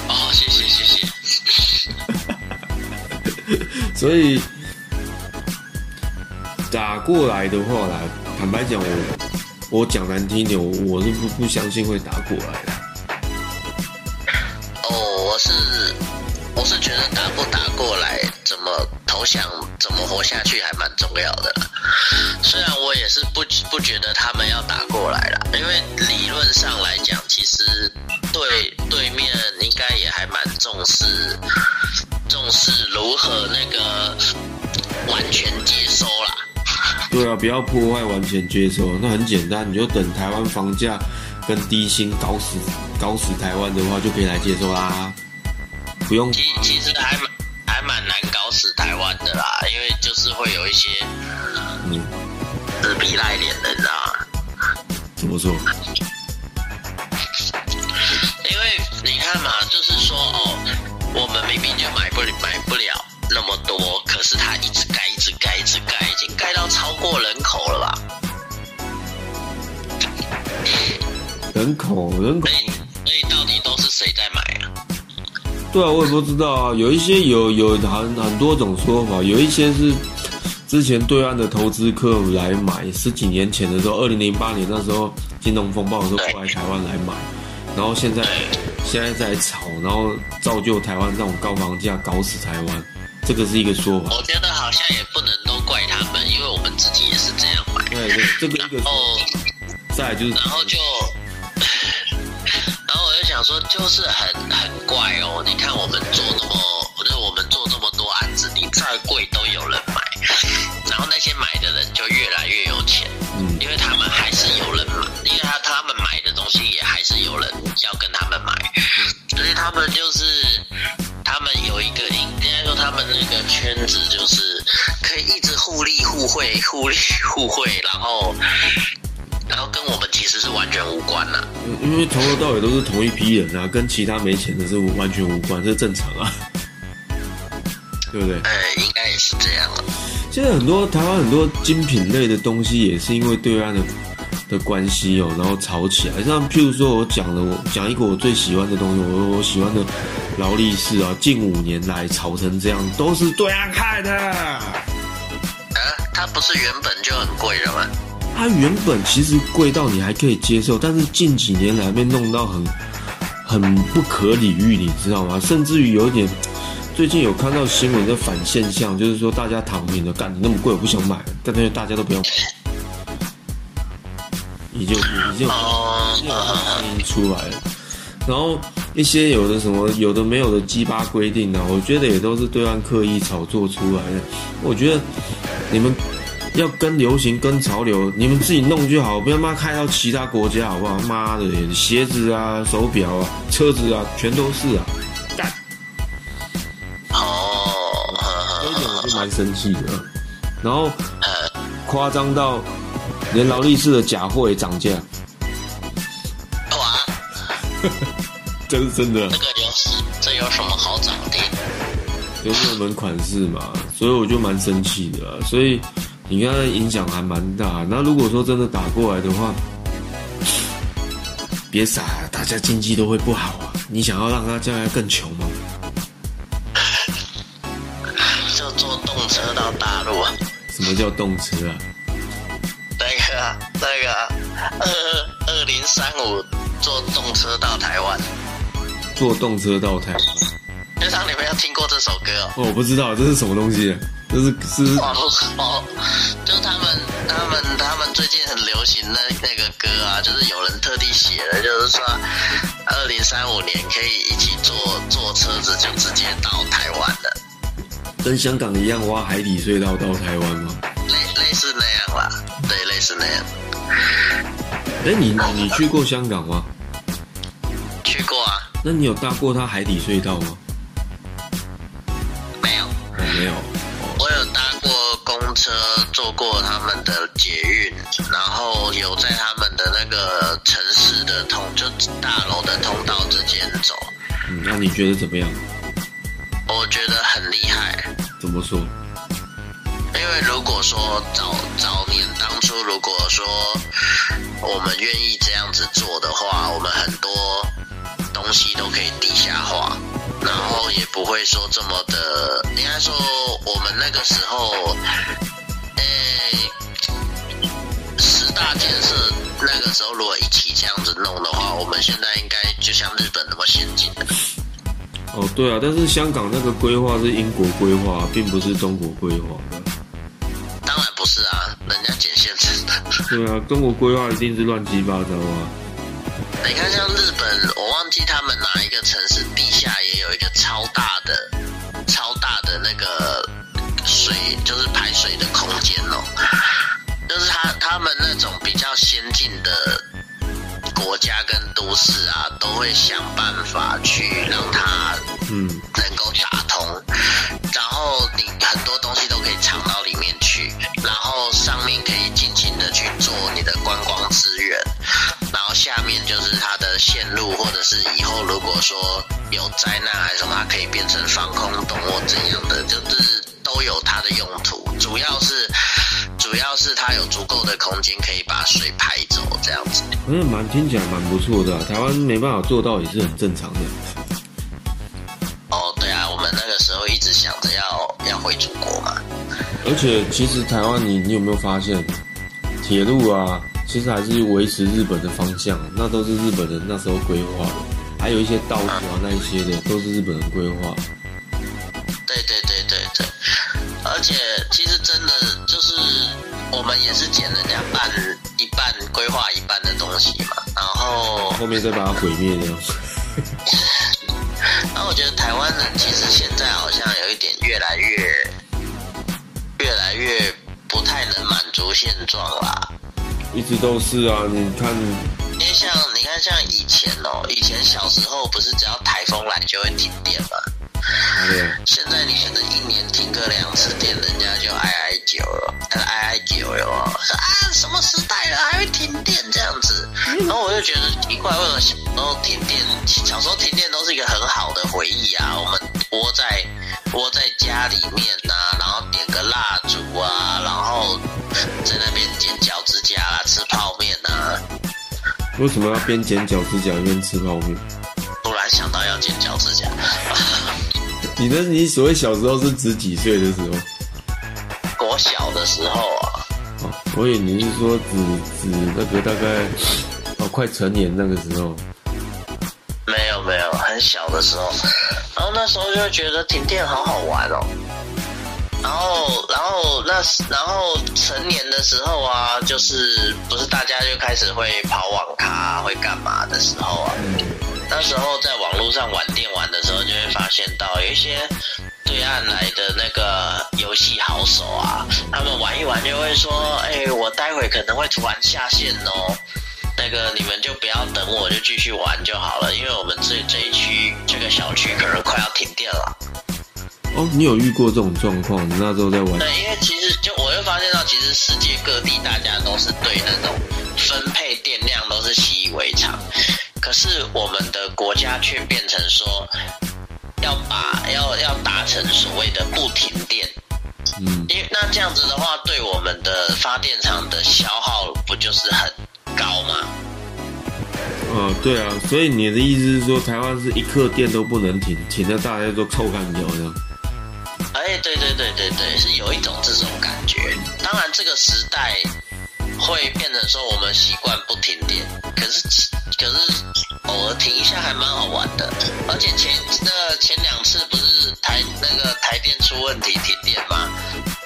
哦，谢谢谢谢。所以打过来的话啦，坦白讲，我我讲难听点，我我是不不相信会打过来的。是我是觉得打不打过来，怎么投降，怎么活下去还蛮重要的。虽然我也是不不觉得他们要打过来啦，因为理论上来讲，其实对对面应该也还蛮重视重视如何那个完全接收啦。对啊，不要破坏完全接收，那很简单，你就等台湾房价跟低薪搞死搞死台湾的话，就可以来接收啦，不用其其实还蛮还蛮难搞死台湾的啦，因为就是会有一些嗯，自闭赖脸的，你知道吗？怎么说？因为你看嘛，就是说哦，我们明明就买不买不了那么多，可是他一直盖，一直盖，一直盖，已经盖到超过人口了吧？人口人口所，对啊，我也不知道啊，有一些有有很很多种说法，有一些是之前对岸的投资客来买，十几年前的时候，二零零八年那时候金融风暴的时候过来台湾来买，然后现在现在在炒，然后造就台湾这种高房价搞死台湾，这个是一个说法。我觉得好像也不能都怪他们，因为我们自己也是这样买。对对，这个一个说然后法，再来就是然后就，想说，就是很很怪哦。你看我们做那么，就是我们做这么多案子，你再贵都有人买，然后那些买的人就越来越有钱，嗯因为他们还是有人买，因为他他们买的东西也还是有人要跟他们买，所以他们就是他们有一个应该说他们那个圈子就是可以一直互利互惠、互利互惠，然后然后跟我们其实是完全无关呐、因为从头到尾都是同一批人啊，跟其他没钱的是完全无关，这正常啊，对不对？呃，应该也是这样了。现在很多台湾很多精品类的东西，也是因为对岸的的关系哦，然后炒起来。像譬如说我讲的，我讲一个我最喜欢的东西，我我喜欢的劳力士啊，近五年来炒成这样，都是对岸害的。啊，它不是原本就很贵的吗？它原本其实贵到你还可以接受，但是近几年来被弄到很很不可理喻，你知道吗？甚至于有一点，最近有看到新闻的反现象，就是说大家躺平了，干你那么贵我不想买了，但是大家都不要买，已经已经有已经有声音出来了。然后一些有的什么有的没有的鸡巴规定呢、我觉得也都是对岸刻意炒作出来的。我觉得你们要跟流行、跟潮流，你们自己弄就好，不要妈开到其他国家好不好？妈的，鞋子啊、手表啊、车子啊，全都是啊。干，哦，这一点我就蛮蛮生气的。然后呃，夸张到连劳力士的假货也涨价，哇，这 是真的这，个有这有什么好涨的？有热门款式嘛，所以我就蛮生气的啊。所以你看影响还蛮大。那如果说真的打过来的话，别傻，大家经济都会不好啊。你想要让大家更穷吗？就坐动车到大陆啊，什么叫动车啊？那个啊那个啊二二零三五坐动车到台湾。坐动车到台湾？就像你们有听过这首歌哦？哦，我不知道这是什么东西，这是是网络哦，就他们他们他们最近很流行那那个歌啊，就是有人特地写的，就是说二零三五年可以一起坐坐车子就直接到台湾了，跟香港一样挖海底隧道到台湾吗？类类似那样啦，对，类似那样。哎，你你去过香港吗？去过啊？那你有搭过它海底隧道吗？没有，哦，没有。车，坐过他们的捷运，然后有在他们的那个城市的通，就大楼的通道之间走，嗯，那你觉得怎么样？我觉得很厉害。怎么说？因为如果说早早年当初，如果说我们愿意这样子做的话，我们很多东西都可以地下化，然后也不会说这么的。应该说我们那个时候，诶、十大建设那个时候如果一起这样子弄的话，我们现在应该就像日本那么先进的。哦，对啊，但是香港那个规划是英国规划，并不是中国规划的。当然不是啊，人家捡现成的。对啊，中国规划一定是乱七八糟啊。你看，像日本，我忘记他们哪一个城市地下也有一个超大的、超大的那个水，就是排水的空间哦。就是他他们那种比较先进的国家跟都市啊，都会想办法去让它嗯，能够打通，然后你很多东西都可以藏到里面去，然后上面可以尽情的去做你的观光资源，然后下面就是它的线路，或者是以后如果说有灾难还是什么，它可以变成防空洞或怎样的，就是都有它的用途，主要是。主要是它有足够的空间可以把水排走，这样子。嗯，蛮听起来蛮不错的啊、台湾没办法做到也是很正常的。哦，对啊，我们那个时候一直想着要要回祖国嘛。而且其实台湾你你有没有发现，铁路啊，其实还是维持日本的方向，那都是日本人那时候规划的，还有一些道路啊那一些的都是日本人规划。对对对对对，而且其实真的就是我们也是捡人家半一半规划一半的东西嘛，然后后面再把它毁灭掉。然后我觉得台湾人其实现在好像有一点越来越越来越不太能满足现状啦。一直都是啊，你看，因为像你看，像以前哦，以前小时候不是只要台风来就会停电嘛？对，现在你可能一年停个两次电，人家就哀哀叫了，呃哀哀叫有哦，说啊什么时代了还会停电这样子，然后我就觉得奇怪，为什么小时候停电，小时候停电都是一个很好的回忆啊，我们窝在窝在家里面呐、然后点个蜡烛啊，然后在那边剪脚趾甲啊，吃泡面啊，为什么要边剪脚趾甲边吃泡面？突然想到要剪脚趾甲，你的你所谓小时候是指几岁的时候？我小的时候啊。哦，我以为你是说指指那个大概哦快成年那个时候。没有没有，很小的时候，然后那时候就会觉得停电好好玩哦。然后，然后那，然后成年的时候啊，就是不是大家就开始会跑网咖、会干嘛的时候啊？那时候在网络上玩电玩的时候，就会发现到有一些对岸来的那个游戏好手啊，他们玩一玩就会说：“哎、我待会可能会突然下线哦。”那个你们就不要等我，就继续玩就好了，因为我们这这一区这个小区可能快要停电了。哦，你有遇过这种状况？你那时候在玩？对，因为其实就我会发现到，其实世界各地大家都是对那种分配电量都是习以为常，可是我们的国家却变成说要把要要达成所谓的不停电。嗯，因为那这样子的话，对我们的发电厂的消耗不就是很高吗？呃，对啊，所以你的意思是说，台湾是一刻电都不能停，停的大家都臭干掉这样？哎，对对对对对，是有一种这种感觉。当然，这个时代会变成说我们习惯不停电，可是可是偶尔停一下还蛮好玩的。而且前那前两次不是台那个台电出问题停电吗？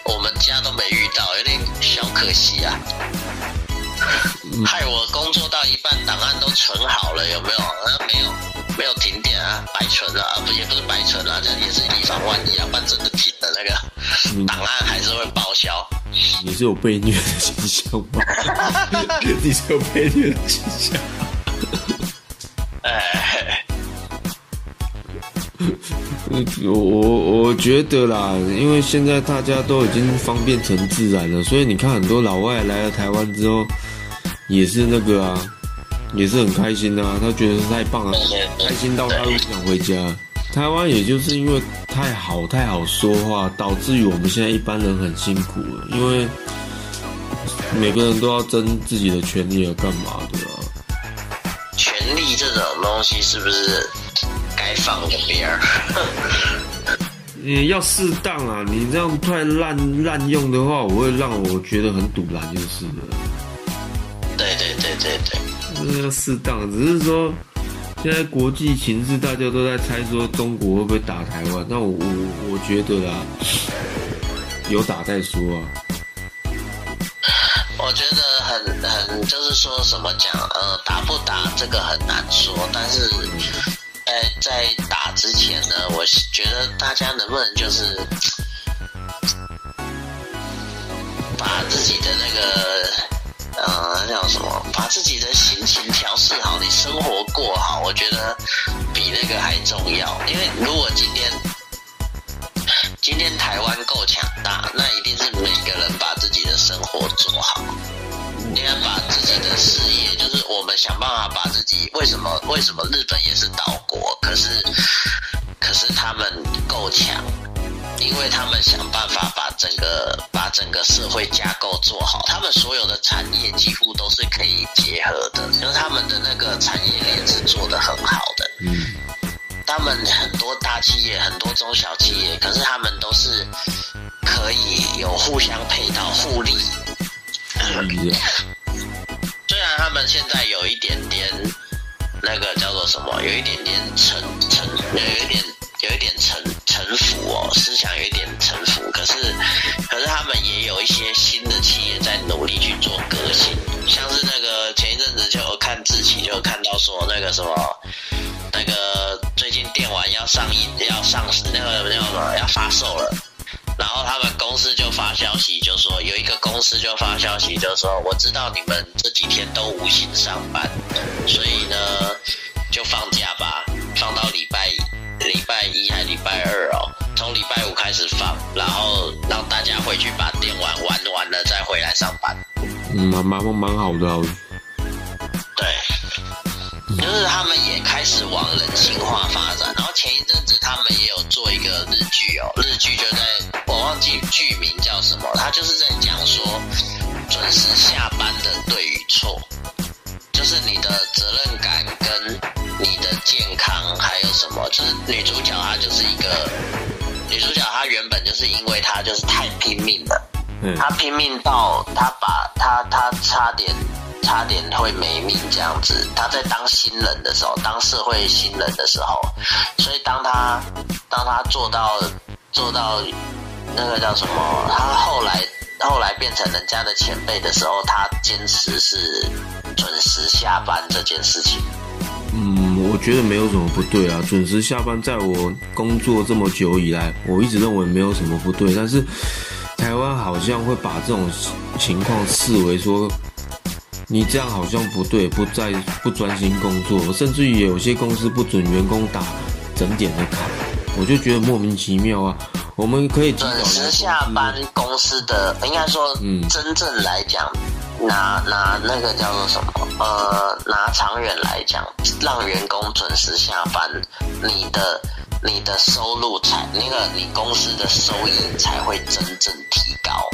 我们家都没遇到，有点小可惜啊。害我工作到一半，档案都存好了，有没有？那没有，没有停电啊，白存了啊，不也不是白存了，这样也是以防万一啊，不然真的停了，那个档案还是会报销。你是有被虐的倾向吗？你是有被虐的倾向？哎，我我我觉得啦，因为现在大家都已经方便成自然了，所以你看很多老外来了台湾之后，也是那个啊，也是很开心啊，他觉得太棒了，开心到他都不想回家。台湾也就是因为太好太好说话，导致于我们现在一般人很辛苦了，因为每个人都要争自己的权利，而干嘛的啊？权利这种东西是不是该放个边儿？你要适当啊！你这样太滥滥用的话，我会让我觉得很堵然，就是了。对对对对对，就是要适当，只是说现在国际形势大家都在猜说中国会不会打台湾，那我我我觉得啦，有打再说啊。我觉得很很就是说什么讲呃打不打这个很难说，但是在在打之前呢，我觉得大家能不能就是 把自己的那个呃叫什么，把自己的心情调试好，你生活过好，我觉得比那个还重要。因为如果今天今天台湾够强大，那一定是每个人把自己的生活做好。你要把自己的事业，就是我们想办法把自己为什么为什么日本也是岛国，可是可是他们够强，因为他们想办法把整个把整个社会架构做好，他们所有的产业几乎都是可以结合的，就是他们的那个产业链是做得很好的。嗯，他们很多大企业，很多中小企业，可是他们都是可以有互相配套、互利。嗯。虽然他们现在有一点点那个叫做什么，有一点点沉沉，有一点有一点臣臣服哦，思想有点臣服，可是可是他们也有一些新的企业在努力去做革新，像是那个前一阵子就看自己就看到说那个什么。那个最近电玩要上映，要上市，那个那个要发售了，然后他们公司就发消息，就说有一个公司就发消息，就说我知道你们这几天都无心上班，所以呢就放假吧，放到礼拜礼拜一还礼拜二哦，从礼拜五开始放，然后让大家回去把电玩玩完了再回来上班。嗯，蛮蛮蛮好的、啊。对，就是他们也开始往人性化发展。然后前一阵子他们也有做一个日剧哦，日剧就在我忘记剧名叫什么，他就是在讲说准时下班的对与错，就是你的责任感跟你的健康还有什么，就是女主角她就是一个女主角，她原本就是因为她就是太拼命了。嗯，她拼命到她把她她差点差点会没命这样子。她在当新人的时候，当社会新人的时候，所以当她当她做到做到那个叫什么，她后来后来变成人家的前辈的时候，她坚持是准时下班这件事情。嗯，我觉得没有什么不对啊。准时下班，在我工作这么久以来，我一直认为没有什么不对。但是台湾好像会把这种情况视为说，你这样好像不对，不在不专心工作，甚至于有些公司不准员工打整点的卡，我就觉得莫名其妙啊。我们可以准时下班，公司的应该说嗯，真正来讲，拿拿那个叫做什么？呃，拿长远来讲，让员工准时下班，你的你的收入才那个你公司的收益才会真正提高。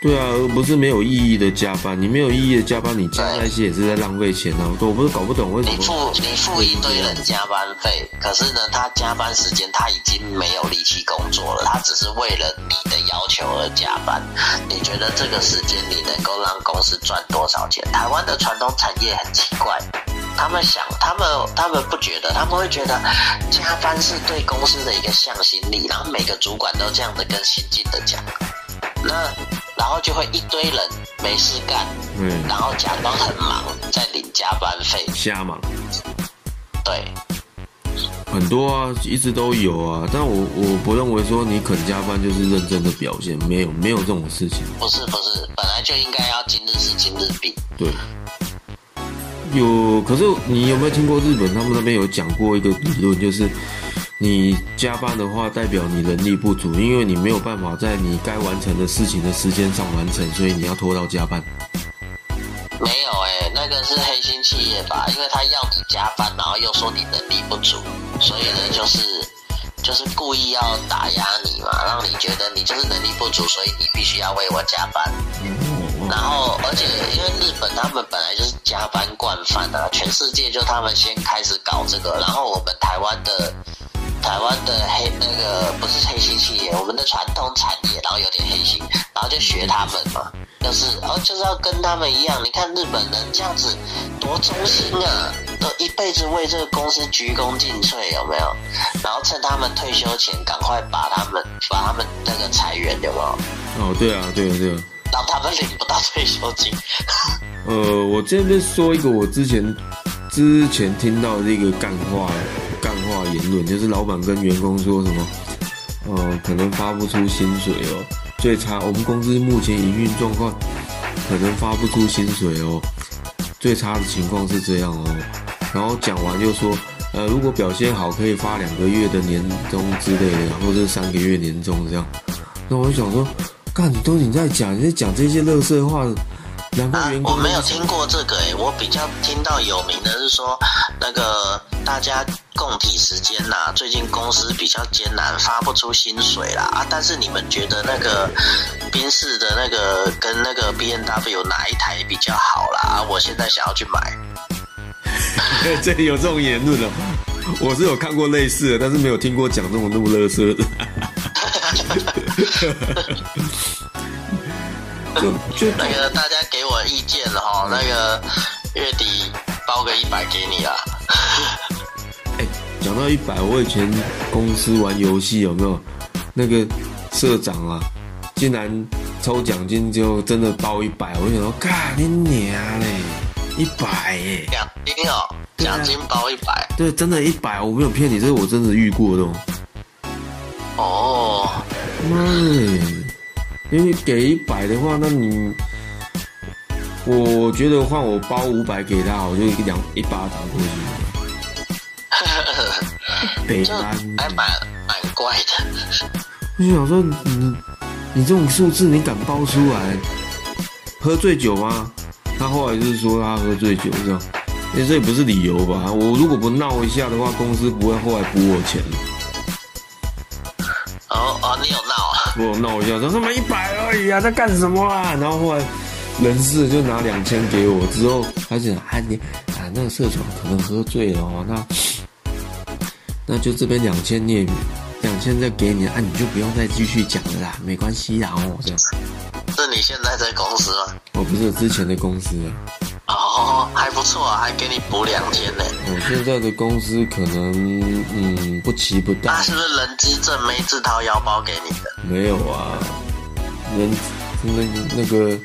对啊，而不是没有意义的加班。你没有意义的加班，你加那些也是在浪费钱啊！我不是搞不懂为什么你付。你付一堆人加班费，可是呢，他加班时间他已经没有力气工作了，他只是为了你的要求而加班。你觉得这个时间你能够让公司赚多少钱？台湾的传统产业很奇怪，他们想，他们他们不觉得，他们会觉得加班是对公司的一个向心力，然后每个主管都这样的跟新进的讲，那然后就会一堆人没事干，嗯，然后假装很忙，在领加班费。瞎忙对，很多啊，一直都有啊。但我我不认为说你肯加班就是认真的表现，没有没有这种事情。不是不是，本来就应该要今日事今日毕。对，有，可是你有没有听过日本他们那边有讲过一个理论，就是你加班的话，代表你能力不足，因为你没有办法在你该完成的事情的时间上完成，所以你要拖到加班。没有哎、那个是黑心企业吧？因为他要你加班，然后又说你能力不足，所以呢，就是就是故意要打压你嘛，让你觉得你就是能力不足，所以你必须要为我加班。然后，而且因为日本他们本来就是加班惯犯啊，全世界就他们先开始搞这个，然后我们台湾的台湾的黑那个不是黑心企业，我们的传统产业，然后有点黑心，然后就学他们嘛，就是哦就是要跟他们一样，你看日本人这样子多忠心啊，都一辈子为这个公司鞠躬尽瘁，有没有？然后趁他们退休前，赶快把他们把他们那个裁员，有没有？哦，对啊，对啊，对啊。让他们领不到退休金。呃，我这边说一个我之前之前听到的一个干话干话言论，就是老板跟员工说什么，呃，可能发不出薪水哦，最差我们公司目前营运状况可能发不出薪水哦，最差的情况是这样哦，然后讲完就说，呃，如果表现好可以发两个月的年终之类的，或者是三个月年终这样，那我就想说，干，你都你在讲，你在讲这些乐色话。啊我没有听过这个诶、我比较听到有名的是说，那个大家供体时间呐、最近公司比较艰难，发不出薪水啦啊。但是你们觉得那个宾士的那个跟那个 B N W 哪一台比较好啦？啊，我现在想要去买。这里有这种言论哦，我是有看过类似的，但是没有听过讲这种那么乐色的。就就那个大家给我意见了哈，那个月底包个一百给你啦。哎，讲到一百，我以前公司玩游戏有没有那个社长啊，竟然抽奖金就真的包一百，我就想说，干你娘嘞，一百耶！奖金哦，奖金包一百对，真的一百，我没有骗你，这是我真的遇过的哦。哦。妈的！因为给一百的话，那你，我觉得换我包五百给他，我就一两一巴掌过去。北就安，还蛮蛮怪的。我就想说，你你这种数字你敢包出来？喝醉酒吗？他后来就是说他喝醉酒这样，哎，这也不是理由吧？我如果不闹一下的话，公司不会后来补我钱。哦哦，你有闹啊？我闹一下，说他妈一百而已啊，在干什么啊？然后后来人事就拿两千给我，之后他就讲啊你啊那个社长可能喝醉了哦，那那就这边两千你也两千再给你啊，你就不用再继续讲了啦，没关系啦哦这样。是你现在在公司吗？我不是之前的公司还不错啊，还给你补两千呢。我现在的公司可能嗯不齐不那大，是不是人资正妹自掏腰包给你的？没有啊，人那那个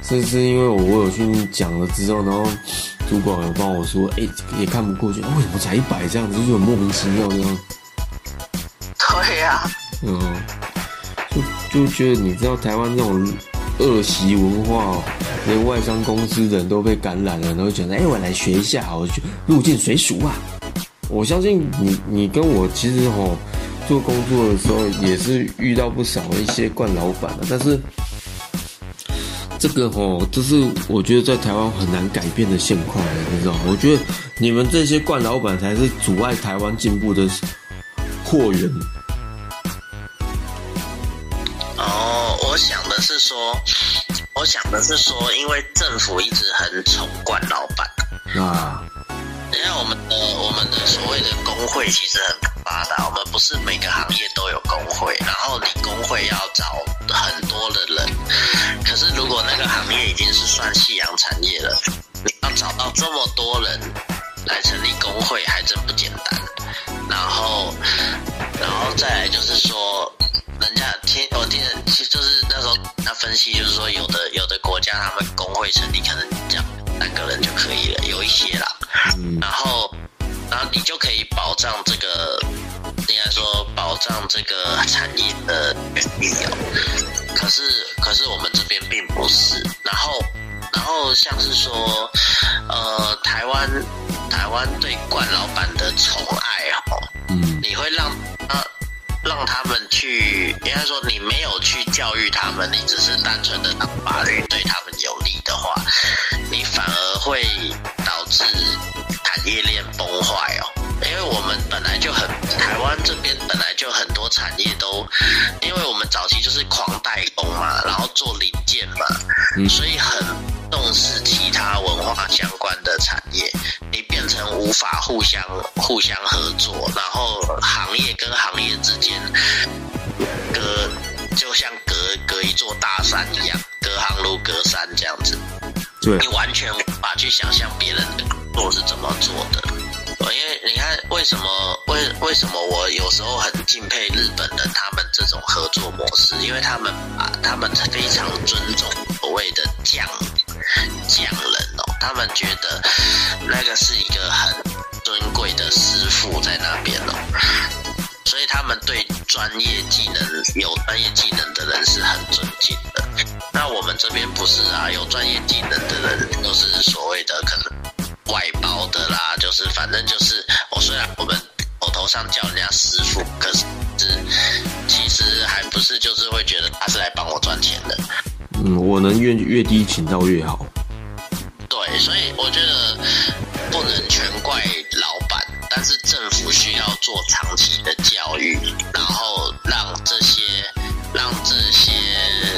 是是因为我我有去讲了之后，然后主管有帮我说，哎、也看不过去，为什么才一百这样子，就很莫名其妙这样，对呀、嗯，就就觉得你知道台湾这种恶习文化、连外商公司的人都被感染了，然后觉得，哎、我来学一下，我就入境随俗啊。我相信你，你跟我其实哦，做工作的时候，也是遇到不少一些惯老板的，但是这个吼，这是我觉得在台湾很难改变的现况，你知道？我觉得你们这些惯老板才是阻碍台湾进步的货源。的是说，我想的是说，因为政府一直很宠惯老板。啊，因为我们的我们的所谓的工会其实很发达，我们不是每个行业都有工会，然后你工会要找很多的人，可是如果那个行业已经是算夕阳产业了，你要找到这么多人来成立工会，还真不简单。然后，然后再来就是说，人家听我听人，其实就是分析，就是说有的有的国家他们工会成立可能这样三个人就可以了，有一些啦。嗯然后，然后你就可以保障这个，应该说保障这个产业的权益哦。可是，可是我们这边并不是。然后，然后像是说，呃，台湾台湾对冠老板的宠爱哦，嗯你会让他让他们去，应该说你没有去教育他们，你只是单纯的当法律对他们有利的话，你反而会导致产业链崩坏哦。因为我们本来就很，台湾这边本来就很多产业都，因为我们早期就是狂代工嘛，然后做零件嘛，嗯所以很重视其他文化相关的产业，成无法互相互相合作，然后行业跟行业之间隔就像隔隔一座大山一样，隔行如隔山这样子，对你，完全无法去想象别人的工作是怎么做的。呃因为你看，为什么为为什么我有时候很敬佩日本人他们这种合作模式？因为他们啊他们非常尊重所谓的匠匠人哦，他们觉得那个是一个很尊贵的师傅在那边哦，所以他们对专业技能有专业技能的人是很尊敬的。那我们这边不是啊，有专业技能的人都是所谓的可能外包的啦，就是反正就是我虽然我们口头上叫人家师傅，可是其实还不是就是会觉得他是来帮我赚钱的。嗯，我能越越低请到越好。对，所以我觉得不能全怪老板，但是政府需要做长期的教育，然后让这些让这些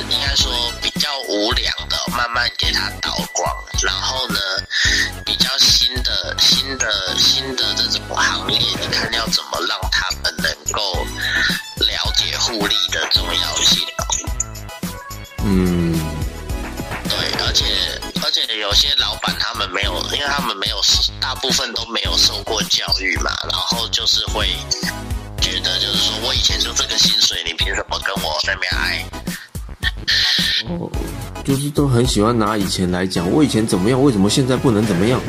应该说比较无良的慢慢给他倒光，然后呢，比较新的新的新的这种行业，你看要怎么让他们能够了解互利的重要性哦。嗯，对，而且而且有些老板他们没有，因为他们没有，大部分都没有受过教育嘛，然后就是会觉得就是说我以前就这个薪水，你凭什么跟我那边挨？哦，就是都很喜欢拿以前来讲，我以前怎么样，为什么现在不能怎么样？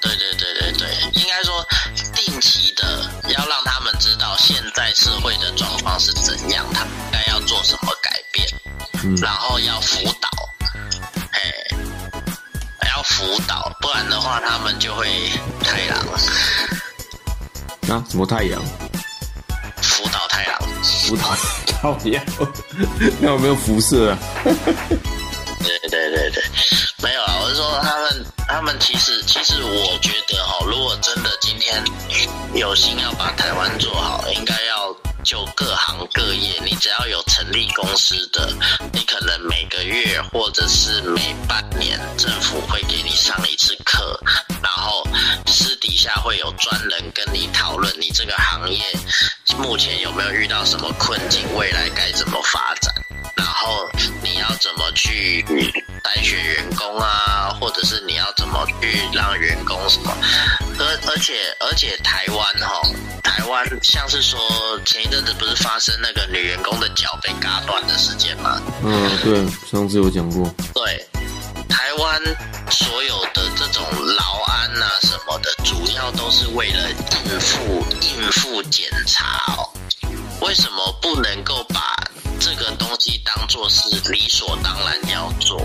对对对对对，应该说定期的要让他们知道现在社会的状况是怎样，他们该要做什么改变，嗯然后要辅导，辅导，不然的话他们就会太狼。啊，什么太阳？辅导太郎，辅导太阳，那有没有辐射啊？对对对对，没有啊，我是说他们他们其实其实我觉得哈、如果真的今天有心要把台湾做好，应该要就各行各业，你只要有成立公司的，你可能每个月或者是每半年，政府会给你上一次课，然后私底下会有专人跟你讨论你这个行业目前有没有遇到什么困境，未来该怎么发展。然后你要怎么去筛选员工啊，或者是你要怎么去让员工什么？而而且而且台湾哈、台湾像是说前一阵子不是发生那个女员工的脚被嘎断的事件吗？嗯，对，上次有讲过。对，台湾所有的这种劳安啊什么的，主要都是为了应付应付检查哦。为什么不能够把这个东西当做是理所当然要做。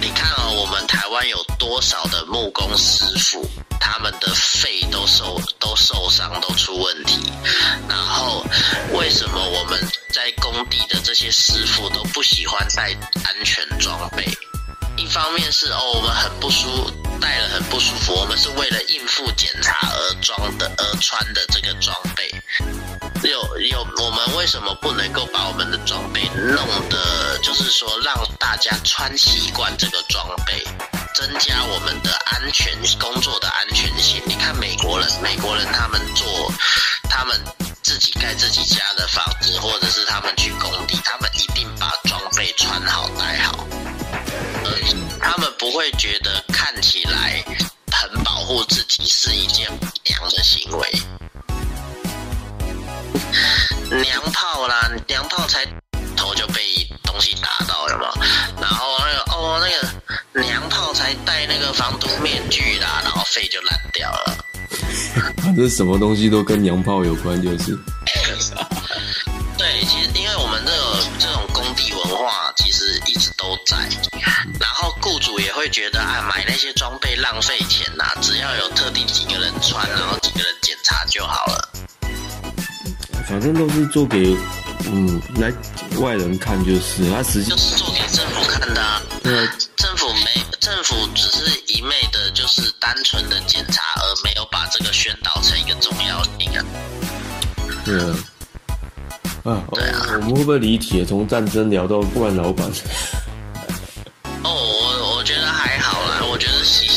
你看啊、我们台湾有多少的木工师傅，他们的肺都受都受伤，都出问题。然后为什么我们在工地的这些师傅都不喜欢带安全装备？一方面是哦，我们很不舒服，戴了很不舒服，我们是为了应付检查而装的，而穿的这个装备。有有，我们为什么不能够把我们的装备弄得，就是说让大家穿习惯这个装备，增加我们的安全工作的安全性？你看美国人，美国人他们做，他们自己盖自己家的房子，或者是他们去工地，他们一定把装备穿好戴好。不会觉得看起来很保护自己是一件娘的行为。娘炮啦，娘炮才头就被东西打到了嘛，然后那个哦那个娘炮才戴那个防毒面具啦，然后肺就烂掉了。反正什么东西都跟娘炮有关，就是。雇主也会觉得啊，买那些装备浪费钱呐、只要有特定几个人穿，然后几个人检查就好了。反正都是做给嗯来外人看就是，他实际就是做给政府看的啊。对啊政府没，政府只是一昧的，就是单纯的检查，而没有把这个宣导成一个重要性啊。对啊。啊，对啊我们会不会离题？从战争聊到不管老板，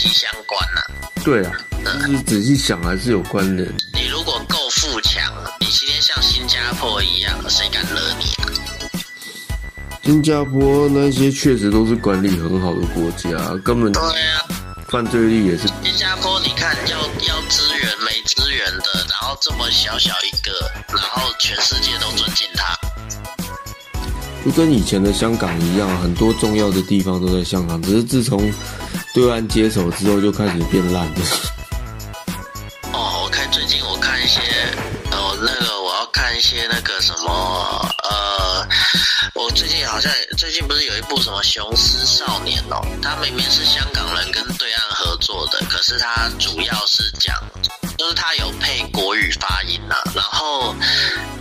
相关呐、对啊，就是仔细想还是有关联。你如果够富强，你今天像新加坡一样，谁敢惹你啊？新加坡那些确实都是管理很好的国家，根本对啊，犯罪率也是新加坡你看要要资源没资源的，然后这么小小一个，然后全世界都尊敬他。就跟以前的香港一样，很多重要的地方都在香港，只是自从对岸接手之后，就开始变烂了。哦，我看最近我看一些，哦，那个我要看一些那个什么，呃，我最近好像最近不是有一部什么《雄狮少年》哦，他明明是香港人跟对岸合作的，可是他主要是讲，就是它有配国语发音呐、然后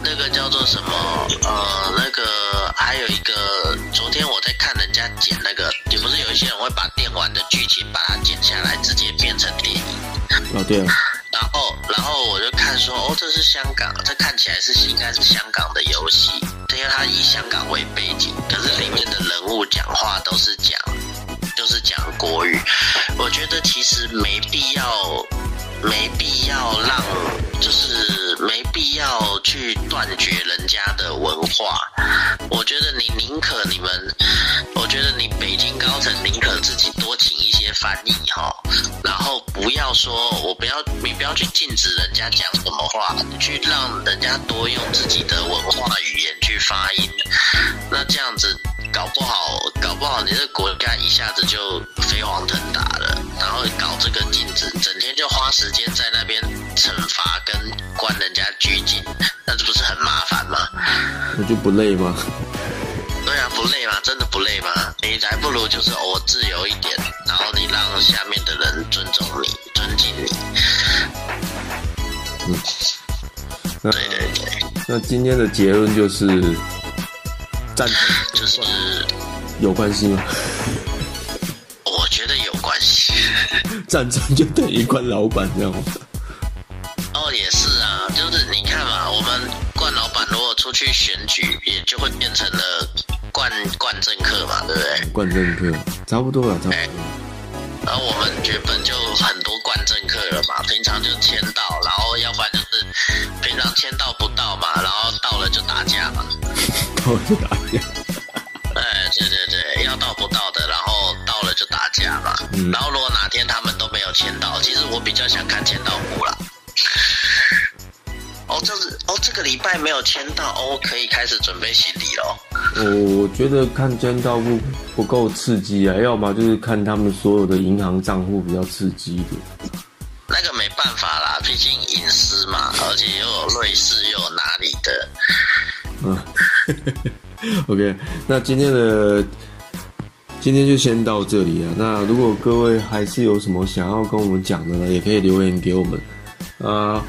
那个叫做什么，呃，那个还有一个，昨天我在看人家剪那个，也不是有一些人会把电玩的剧情把它剪下来，直接变成电影。啊，对啊，然后，然后我就看说，哦，这是香港，这看起来是应该是香港的游戏，因为它以香港为背景，可是里面的人物讲话都是讲，就是讲国语。我觉得其实没必要，没必要让，就是没必要去断绝人家的文化。我觉得你宁可你们，我觉得你北京高层宁可自己多请一些翻译哈，然后不要说我不要你不要去禁止人家讲什么话，去让人家多用自己的文化语言去发音，那这样子搞不好搞不好你这个国家一下子就飞黄腾达了，然后搞这个禁止，整天就花时间在那边惩罚跟关人家拘禁，那这不是很麻烦吗？那就不累吗？对啊，不累吗？真的不累吗？你还不如就是偶尔自由一点，然后你让下面的人尊重你、尊敬你。嗯对对对，那今天的结论就是，战争就是有关系吗？我觉得有关系。战争就等于关老板这样吗？哦，也是啊，就是你看嘛，我们冠老板如果出去选举，也就会变成了冠冠政客嘛，对不对？冠政客差不多了，差不多。然后我们原本就很多冠政客了嘛，平常就签到，然后要不然就是平常签到不到嘛，然后到了就打架嘛。到就打架。哎，对对对，要到不到的，然后到了就打架嘛。嗯然后如果哪天他们都没有签到，其实我比较想看签到簿啦。哦，这是哦，这个礼拜没有签到，哦，可以开始准备行李喽。我觉得看签到户不够刺激啊，要么就是看他们所有的银行账户比较刺激一点。那个没办法啦，毕竟隐私嘛，而且又有瑞士，又有哪里的。嗯，OK，那今天的今天就先到这里啊。那如果各位还是有什么想要跟我们讲的呢，也可以留言给我们啊。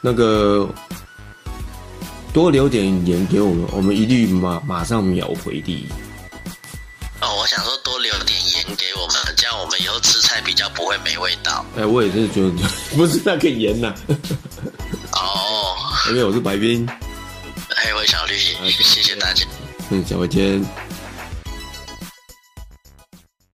那个多留点言给我们，我们一律马马上秒回第一。哦，我想说多留点盐给我们，这样我们以后吃菜比较不会没味道。哎，我也是觉得 不是那个盐呐、哦，因为我是白冰，黑灰小绿，谢谢大家。嗯，下回见。